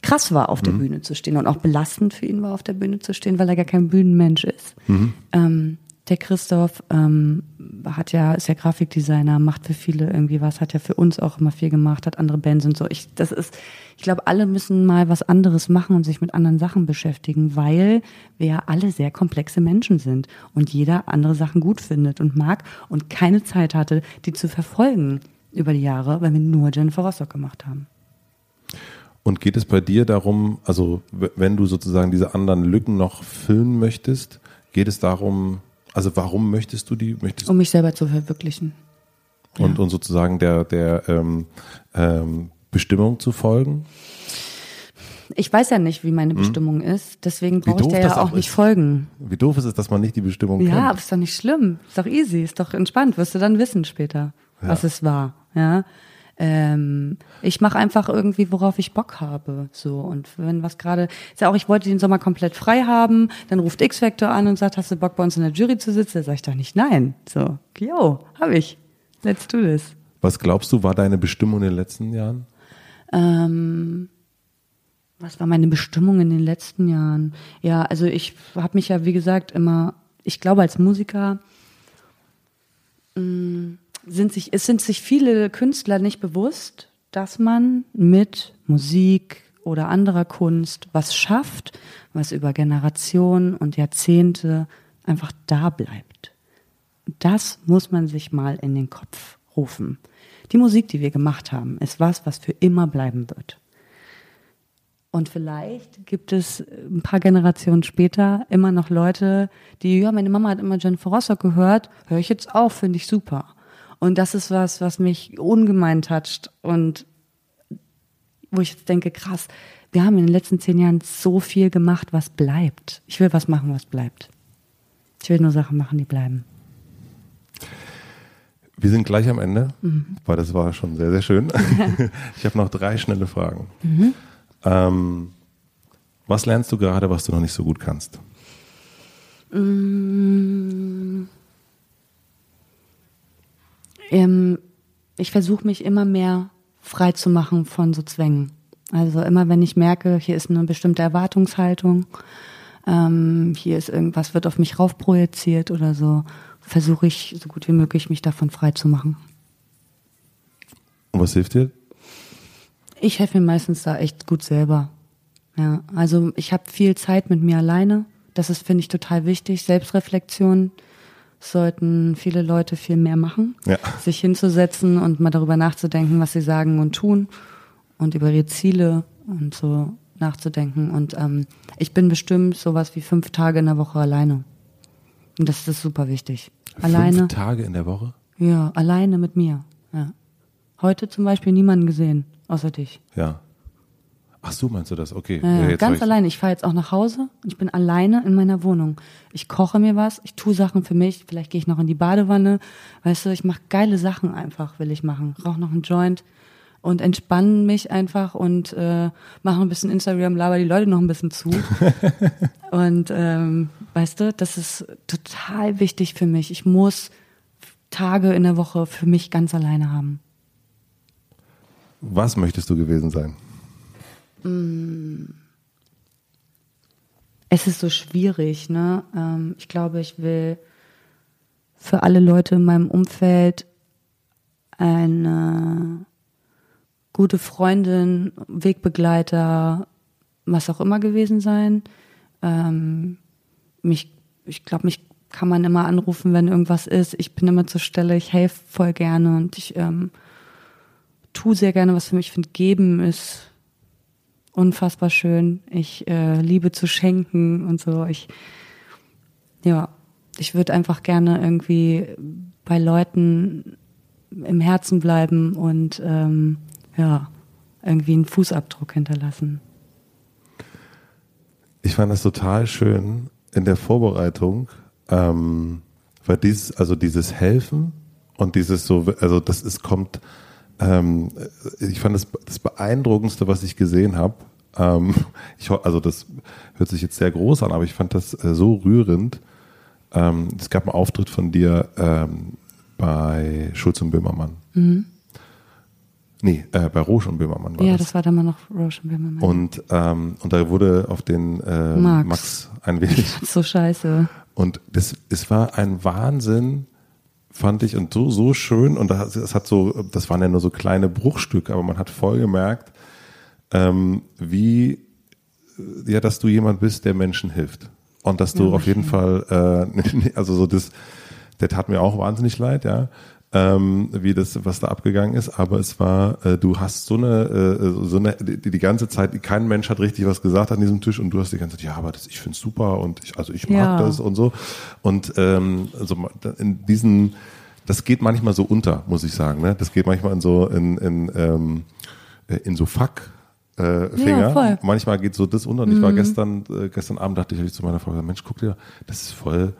krass war, auf der Bühne zu stehen und auch belastend für ihn war, auf der Bühne zu stehen, weil er gar kein Bühnenmensch ist. Ähm, der Christoph ähm, hat ja, ist ja Grafikdesigner, macht für viele irgendwie was, hat ja für uns auch immer viel gemacht, hat andere Bands und so. Ich, das ist, ich glaube, alle müssen mal was anderes machen und sich mit anderen Sachen beschäftigen, weil wir ja alle sehr komplexe Menschen sind und jeder andere Sachen gut findet und mag und keine Zeit hatte, die zu verfolgen über die Jahre, weil wir nur Jennifer Rostock gemacht haben. Und geht es bei dir darum, also wenn du sozusagen diese anderen Lücken noch füllen möchtest, geht es darum, also warum möchtest du die, möchtest Um mich selber zu verwirklichen. und, und sozusagen der, der ähm, ähm, Bestimmung zu folgen? Ich weiß ja nicht, wie meine Bestimmung ist, deswegen brauche ich der ja auch auch nicht folgen. Wie doof ist es, dass man nicht die Bestimmung Ja, aber kennt? ist doch nicht schlimm. Ist doch easy, ist doch entspannt. Wirst du dann wissen später, was es war. Ja. Ähm, ich mache einfach irgendwie, worauf ich Bock habe. So und wenn was gerade, ist ja auch, ich wollte den Sommer komplett frei haben. Dann ruft X Factor an und sagt, hast du Bock bei uns in der Jury zu sitzen? Da sag ich doch nicht nein. So, yo, hab ich. Let's do this. Was glaubst du, war deine Bestimmung in den letzten Jahren? Ähm, was war meine Bestimmung in den letzten Jahren? Ja, also ich habe mich ja, wie gesagt, immer, ich glaube, als Musiker mh, sind sich, es sind sich viele Künstler nicht bewusst, dass man mit Musik oder anderer Kunst was schafft, was über Generationen und Jahrzehnte einfach da bleibt. Das muss man sich mal in den Kopf rufen. Die Musik, die wir gemacht haben, ist was, was für immer bleiben wird. Und vielleicht gibt es ein paar Generationen später immer noch Leute, die, ja, meine Mama hat immer Jennifer Rostock gehört, höre ich jetzt auch, finde ich super. Und das ist was, was mich ungemein toucht und wo ich jetzt denke, krass, wir haben in den letzten zehn Jahren so viel gemacht, was bleibt. Ich will was machen, was bleibt. Ich will nur Sachen machen, die bleiben. Wir sind gleich am Ende, weil das war schon sehr, sehr schön. ich habe noch drei schnelle Fragen. Ähm, was lernst du gerade, was du noch nicht so gut kannst? Ähm, ich versuche mich immer mehr frei zu machen von so Zwängen. Also immer wenn ich merke, hier ist eine bestimmte Erwartungshaltung, ähm, hier ist irgendwas, wird auf mich raufprojiziert oder so, versuche ich so gut wie möglich mich davon frei zu machen. Und was hilft dir? Ich helfe mir meistens da echt gut selber. Ja, also ich habe viel Zeit mit mir alleine. Das ist, finde ich, total wichtig. Selbstreflexion sollten viele Leute viel mehr machen. Ja. Sich hinzusetzen und mal darüber nachzudenken, was sie sagen und tun und über ihre Ziele und so nachzudenken. Und ähm, ich bin bestimmt sowas wie fünf Tage in der Woche alleine. Und das ist super wichtig. Alleine. Fünf Tage in der Woche? Ja, alleine mit mir. Ja. Heute zum Beispiel niemanden gesehen, außer dich. Ja. Ach so, meinst du das? Okay. Ja, ja, ganz ich- alleine. Ich fahre jetzt auch nach Hause und ich bin alleine in meiner Wohnung. Ich koche mir was, ich tue Sachen für mich, vielleicht gehe ich noch in die Badewanne. Weißt du, ich mache geile Sachen einfach, will ich machen. Rauche noch einen Joint und entspanne mich einfach und äh, mache ein bisschen Instagram, laber die Leute noch ein bisschen zu. und ähm, weißt du, das ist total wichtig für mich. Ich muss Tage in der Woche für mich ganz alleine haben. Was möchtest du gewesen sein? Es ist so schwierig, ne? Ähm, ich glaube, ich will für alle Leute in meinem Umfeld eine gute Freundin, Wegbegleiter, was auch immer gewesen sein. Ähm, mich, ich glaube, mich kann man immer anrufen, wenn irgendwas ist. Ich bin immer zur Stelle, ich helfe voll gerne und ich ähm, tue sehr gerne was für mich. Ich finde, geben ist unfassbar schön. Ich äh, liebe zu schenken und so. Ich, ja, ich würde einfach gerne irgendwie bei Leuten im Herzen bleiben und ähm, ja, irgendwie einen Fußabdruck hinterlassen. Ich fand das total schön in der Vorbereitung, ähm, weil dieses, also dieses Helfen und dieses so, also das ist, kommt, ähm, ich fand das, das Beeindruckendste, was ich gesehen habe. Ähm, ich, also das hört sich jetzt sehr groß an, aber ich fand das äh, so rührend. Ähm, es gab einen Auftritt von dir ähm, bei Schulz und Böhmermann. Mhm. Nee, äh, bei Roche und Böhmermann war Ja, das. das war dann mal noch Roshan Böhmermann. Und, ähm, und da wurde auf den äh, Max. Max ein wenig so scheiße. Und das, es war ein Wahnsinn, fand ich, und so, so schön. Und das, das hat so, das waren ja nur so kleine Bruchstücke, aber man hat voll gemerkt, ähm, wie, äh, ja, dass du jemand bist, der Menschen hilft. Und dass du Ja, auf jeden Fall, äh, also so das, der tat mir auch wahnsinnig leid, ja. Ähm, wie das, was da abgegangen ist, aber es war, äh, du hast so eine, äh, so eine, die, die ganze Zeit, kein Mensch hat richtig was gesagt an diesem Tisch und du hast die ganze Zeit, ja, aber das, ich find's super und ich, also ich mag Ja. das und so. Und ähm, also in diesen, das geht manchmal so unter, muss ich sagen. Ne? Das geht manchmal in so in, in, ähm, äh, in so Fuck. Äh, Finger. voll. Mhm. Manchmal geht so das unter. Und ich war gestern, äh, gestern Abend dachte ich ich zu meiner Frau, gesagt, Mensch, guck dir, das ist voll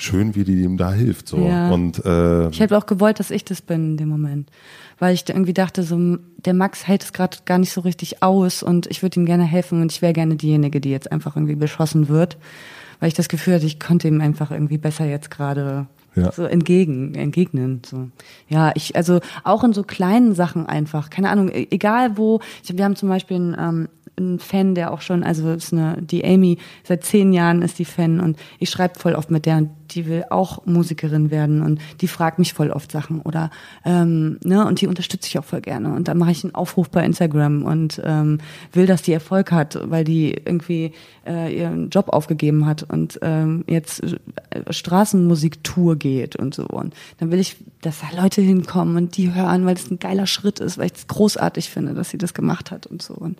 schön, wie die ihm da hilft. So. Ja. Und äh, Ich hätte auch gewollt, dass ich das bin in dem Moment. Weil ich irgendwie dachte, so, der Max hält es gerade gar nicht so richtig aus und ich würde ihm gerne helfen und ich wäre gerne diejenige, die jetzt einfach irgendwie beschossen wird. Weil ich das Gefühl hatte, ich konnte ihm einfach irgendwie besser jetzt gerade Ja. so entgegen, entgegnen. So. Ja, ich, also auch in so kleinen Sachen einfach, keine Ahnung, e- egal wo, ich, wir haben zum Beispiel einen, ähm, einen Fan, der auch schon, also ist eine, die Amy, seit zehn Jahren ist die Fan und ich schreibe voll oft mit der und die will auch Musikerin werden und die fragt mich voll oft Sachen oder ähm, ne und die unterstütze ich auch voll gerne und dann mache ich einen Aufruf bei Instagram und ähm, will, dass die Erfolg hat, weil die irgendwie äh, ihren Job aufgegeben hat und ähm, jetzt äh, Straßenmusiktour geht und so und dann will ich, dass da Leute hinkommen und die hören, weil es ein geiler Schritt ist, weil ich es großartig finde, dass sie das gemacht hat und so und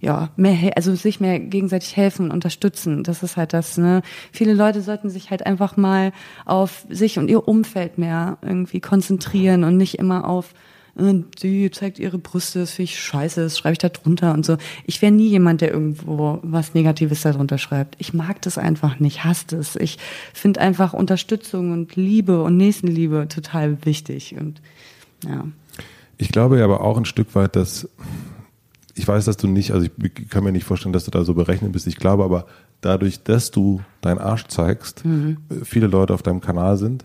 ja, mehr, also sich mehr gegenseitig helfen und unterstützen. Das ist halt das, ne? Viele Leute sollten sich halt einfach mal auf sich und ihr Umfeld mehr irgendwie konzentrieren und nicht immer auf, äh, sie zeigt ihre Brüste, das finde ich scheiße, das schreibe ich da drunter und so. Ich wäre nie jemand, der irgendwo was Negatives da drunter schreibt. Ich mag das einfach nicht, hasse es. Ich finde einfach Unterstützung und Liebe und Nächstenliebe total wichtig und ja. Ich glaube ja aber auch ein Stück weit, dass ich weiß, dass du nicht, also ich kann mir nicht vorstellen, dass du da so berechnet bist. Ich glaube aber, dadurch, dass du deinen Arsch zeigst, Mhm. viele Leute auf deinem Kanal sind,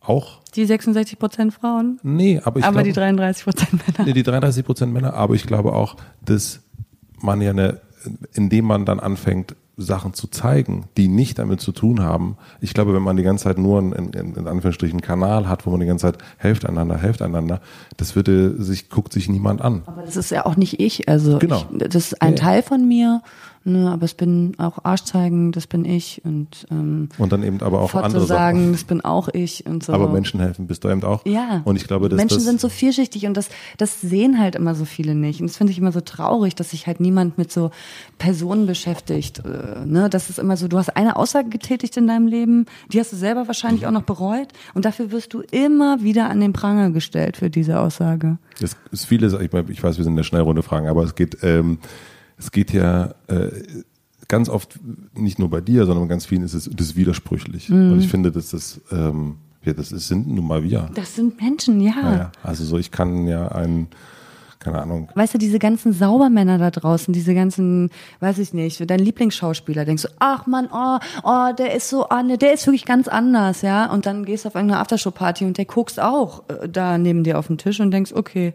auch, Die 66 Prozent Frauen, nee, aber ich aber glaube, die 33 Prozent Männer. nee, die 33 Prozent Männer, aber ich glaube auch, dass man ja eine, indem man dann anfängt, Sachen zu zeigen, die nicht damit zu tun haben. Ich glaube, wenn man die ganze Zeit nur einen, in, in Anführungsstrichen einen Kanal hat, wo man die ganze Zeit helft einander, helft einander, das würde sich, guckt sich niemand an. Aber das ist ja auch nicht ich. Also Genau. ich, das ist ein ja. Teil von mir, ne, aber es bin auch Arsch zeigen, das bin ich und ähm, Und dann eben aber auch Fotze andere sagen, Sachen. das bin auch ich und so. Aber Menschen helfen bist du eben auch. Ja. Und ich glaube, dass Menschen das, sind so vielschichtig und das, das sehen halt immer so viele nicht. Und das finde ich immer so traurig, dass sich halt niemand mit so Personen beschäftigt. Äh, ne? Das ist immer so, du hast eine Aussage getätigt in deinem Leben, die hast du selber wahrscheinlich auch noch bereut und dafür wirst du immer wieder an den Pranger gestellt für diese Aussage. es ist viele, ich, meine, ich weiß, wir sind in der Schnellrunde fragen, aber es geht, ähm, es geht ja äh, ganz oft nicht nur bei dir, sondern bei ganz vielen ist es das ist widersprüchlich. Mhm. Und ich finde, dass das, ähm, ja, das ist, sind nun mal wir. Das sind Menschen, ja. Ja, ja. Also so, ich kann ja einen, keine Ahnung. Weißt du, diese ganzen Saubermänner da draußen, diese ganzen, weiß ich nicht, dein Lieblingsschauspieler, denkst du, ach man, oh, oh, der ist so, oh, ne, der ist wirklich ganz anders, ja. Und dann gehst du auf irgendeine Aftershow-Party und der guckst auch äh, da neben dir auf den Tisch und denkst, okay,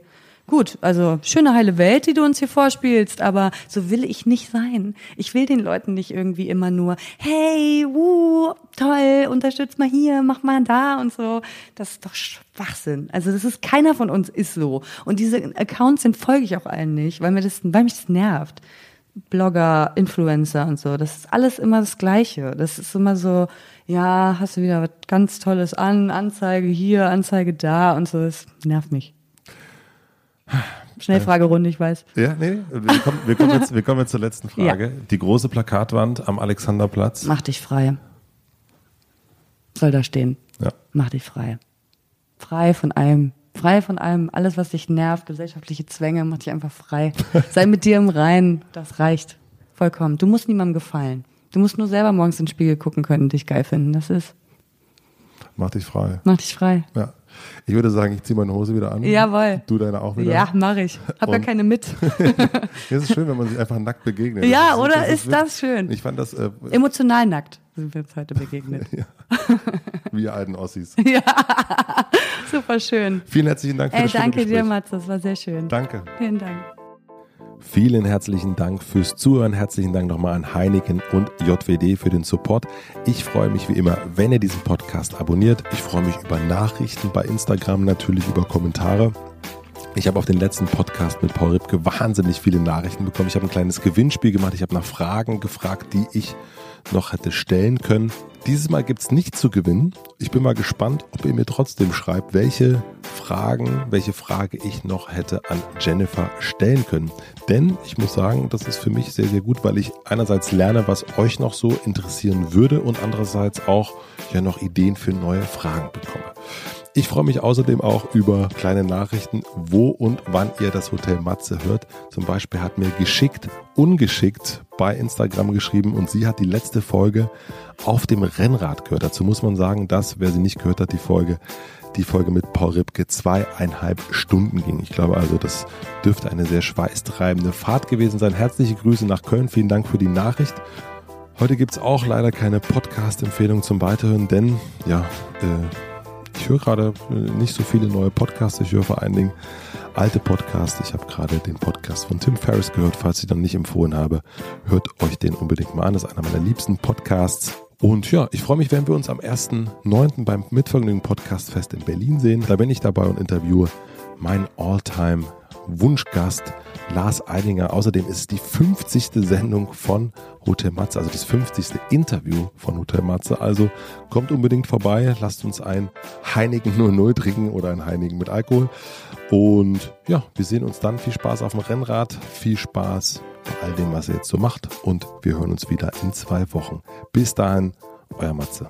Gut, also schöne heile Welt, die du uns hier vorspielst, aber so will ich nicht sein. Ich will den Leuten nicht irgendwie immer nur, hey, wuh, toll, unterstütz mal hier, mach mal da und so. Das ist doch Schwachsinn. Also das ist keiner von uns ist so. Und diese Accounts sind folge ich auch allen nicht, weil mir das, weil mich das nervt. Blogger, Influencer und so, das ist alles immer das Gleiche. Das ist immer so, ja, hast du wieder was ganz Tolles an, Anzeige hier, Anzeige da und so, das nervt mich. Schnellfragerunde, ich weiß. Ja, nee, wir kommen, wir kommen, jetzt, wir kommen jetzt zur letzten Frage. Ja. Die große Plakatwand am Alexanderplatz. Mach dich frei. Soll da stehen. Ja. Mach dich frei. Frei von allem. Frei von allem. Alles, was dich nervt, gesellschaftliche Zwänge, mach dich einfach frei. Sei mit dir im Reinen. Das reicht. Vollkommen. Du musst niemandem gefallen. Du musst nur selber morgens in den Spiegel gucken können und dich geil finden. Das ist. Mach dich frei. Mach dich frei. Ja. Ich würde sagen, ich ziehe meine Hose wieder an. Jawohl. Du deine auch wieder. Ja, mache ich. Hab gar keine mit. es ist schön, wenn man sich einfach nackt begegnet. Ja, das oder das ist, ist das schön? Ich fand das äh, emotional nackt sind wir uns heute begegnet. ja. Wir alten Ossis. ja, super schön. Vielen herzlichen Dank für Ey, das Danke dir, Mats, das war sehr schön. Danke. Vielen Dank. Vielen herzlichen Dank fürs Zuhören. Herzlichen Dank nochmal an Heineken und JWD für den Support. Ich freue mich wie immer, wenn ihr diesen Podcast abonniert. Ich freue mich über Nachrichten bei Instagram, natürlich über Kommentare. Ich habe auf den letzten Podcast mit Paul Ripke wahnsinnig viele Nachrichten bekommen. Ich habe ein kleines Gewinnspiel gemacht. Ich habe nach Fragen gefragt, die ich noch hätte stellen können. Dieses Mal gibt es nicht zu gewinnen. Ich bin mal gespannt, ob ihr mir trotzdem schreibt, welche Fragen, welche Frage ich noch hätte an Jennifer stellen können. Denn ich muss sagen, das ist für mich sehr, sehr gut, weil ich einerseits lerne, was euch noch so interessieren würde und andererseits auch ja noch Ideen für neue Fragen bekomme. Ich freue mich außerdem auch über kleine Nachrichten, wo und wann ihr das Hotel Matze hört. Zum Beispiel hat mir geschickt, ungeschickt bei Instagram geschrieben und sie hat die letzte Folge auf dem Rennrad gehört. Dazu muss man sagen, dass, wer sie nicht gehört hat, die Folge, die Folge mit Paul Ripke zweieinhalb Stunden ging. Ich glaube also, das dürfte eine sehr schweißtreibende Fahrt gewesen sein. Herzliche Grüße nach Köln. Vielen Dank für die Nachricht. Heute gibt es auch leider keine Podcast-Empfehlung zum Weiterhören, denn ja, äh, ich höre gerade nicht so viele neue Podcasts, ich höre vor allen Dingen alte Podcasts. Ich habe gerade den Podcast von Tim Ferriss gehört, falls ich noch nicht empfohlen habe. Hört euch den unbedingt mal an, das ist einer meiner liebsten Podcasts. Und ja, ich freue mich, wenn wir uns am 1.9. beim Mitvergnügen Podcast Fest in Berlin sehen. Da bin ich dabei und interviewe meinen Alltime Wunschgast Lars Eidinger. Außerdem ist es die 50. Sendung von Hotel Matze, also das 50. Interview von Hotel Matze. Also kommt unbedingt vorbei, lasst uns ein Heinigen 00 trinken oder ein Heinigen mit Alkohol. Und ja, wir sehen uns dann. Viel Spaß auf dem Rennrad, viel Spaß bei all dem, was ihr jetzt so macht. Und wir hören uns wieder in zwei Wochen. Bis dahin, euer Matze.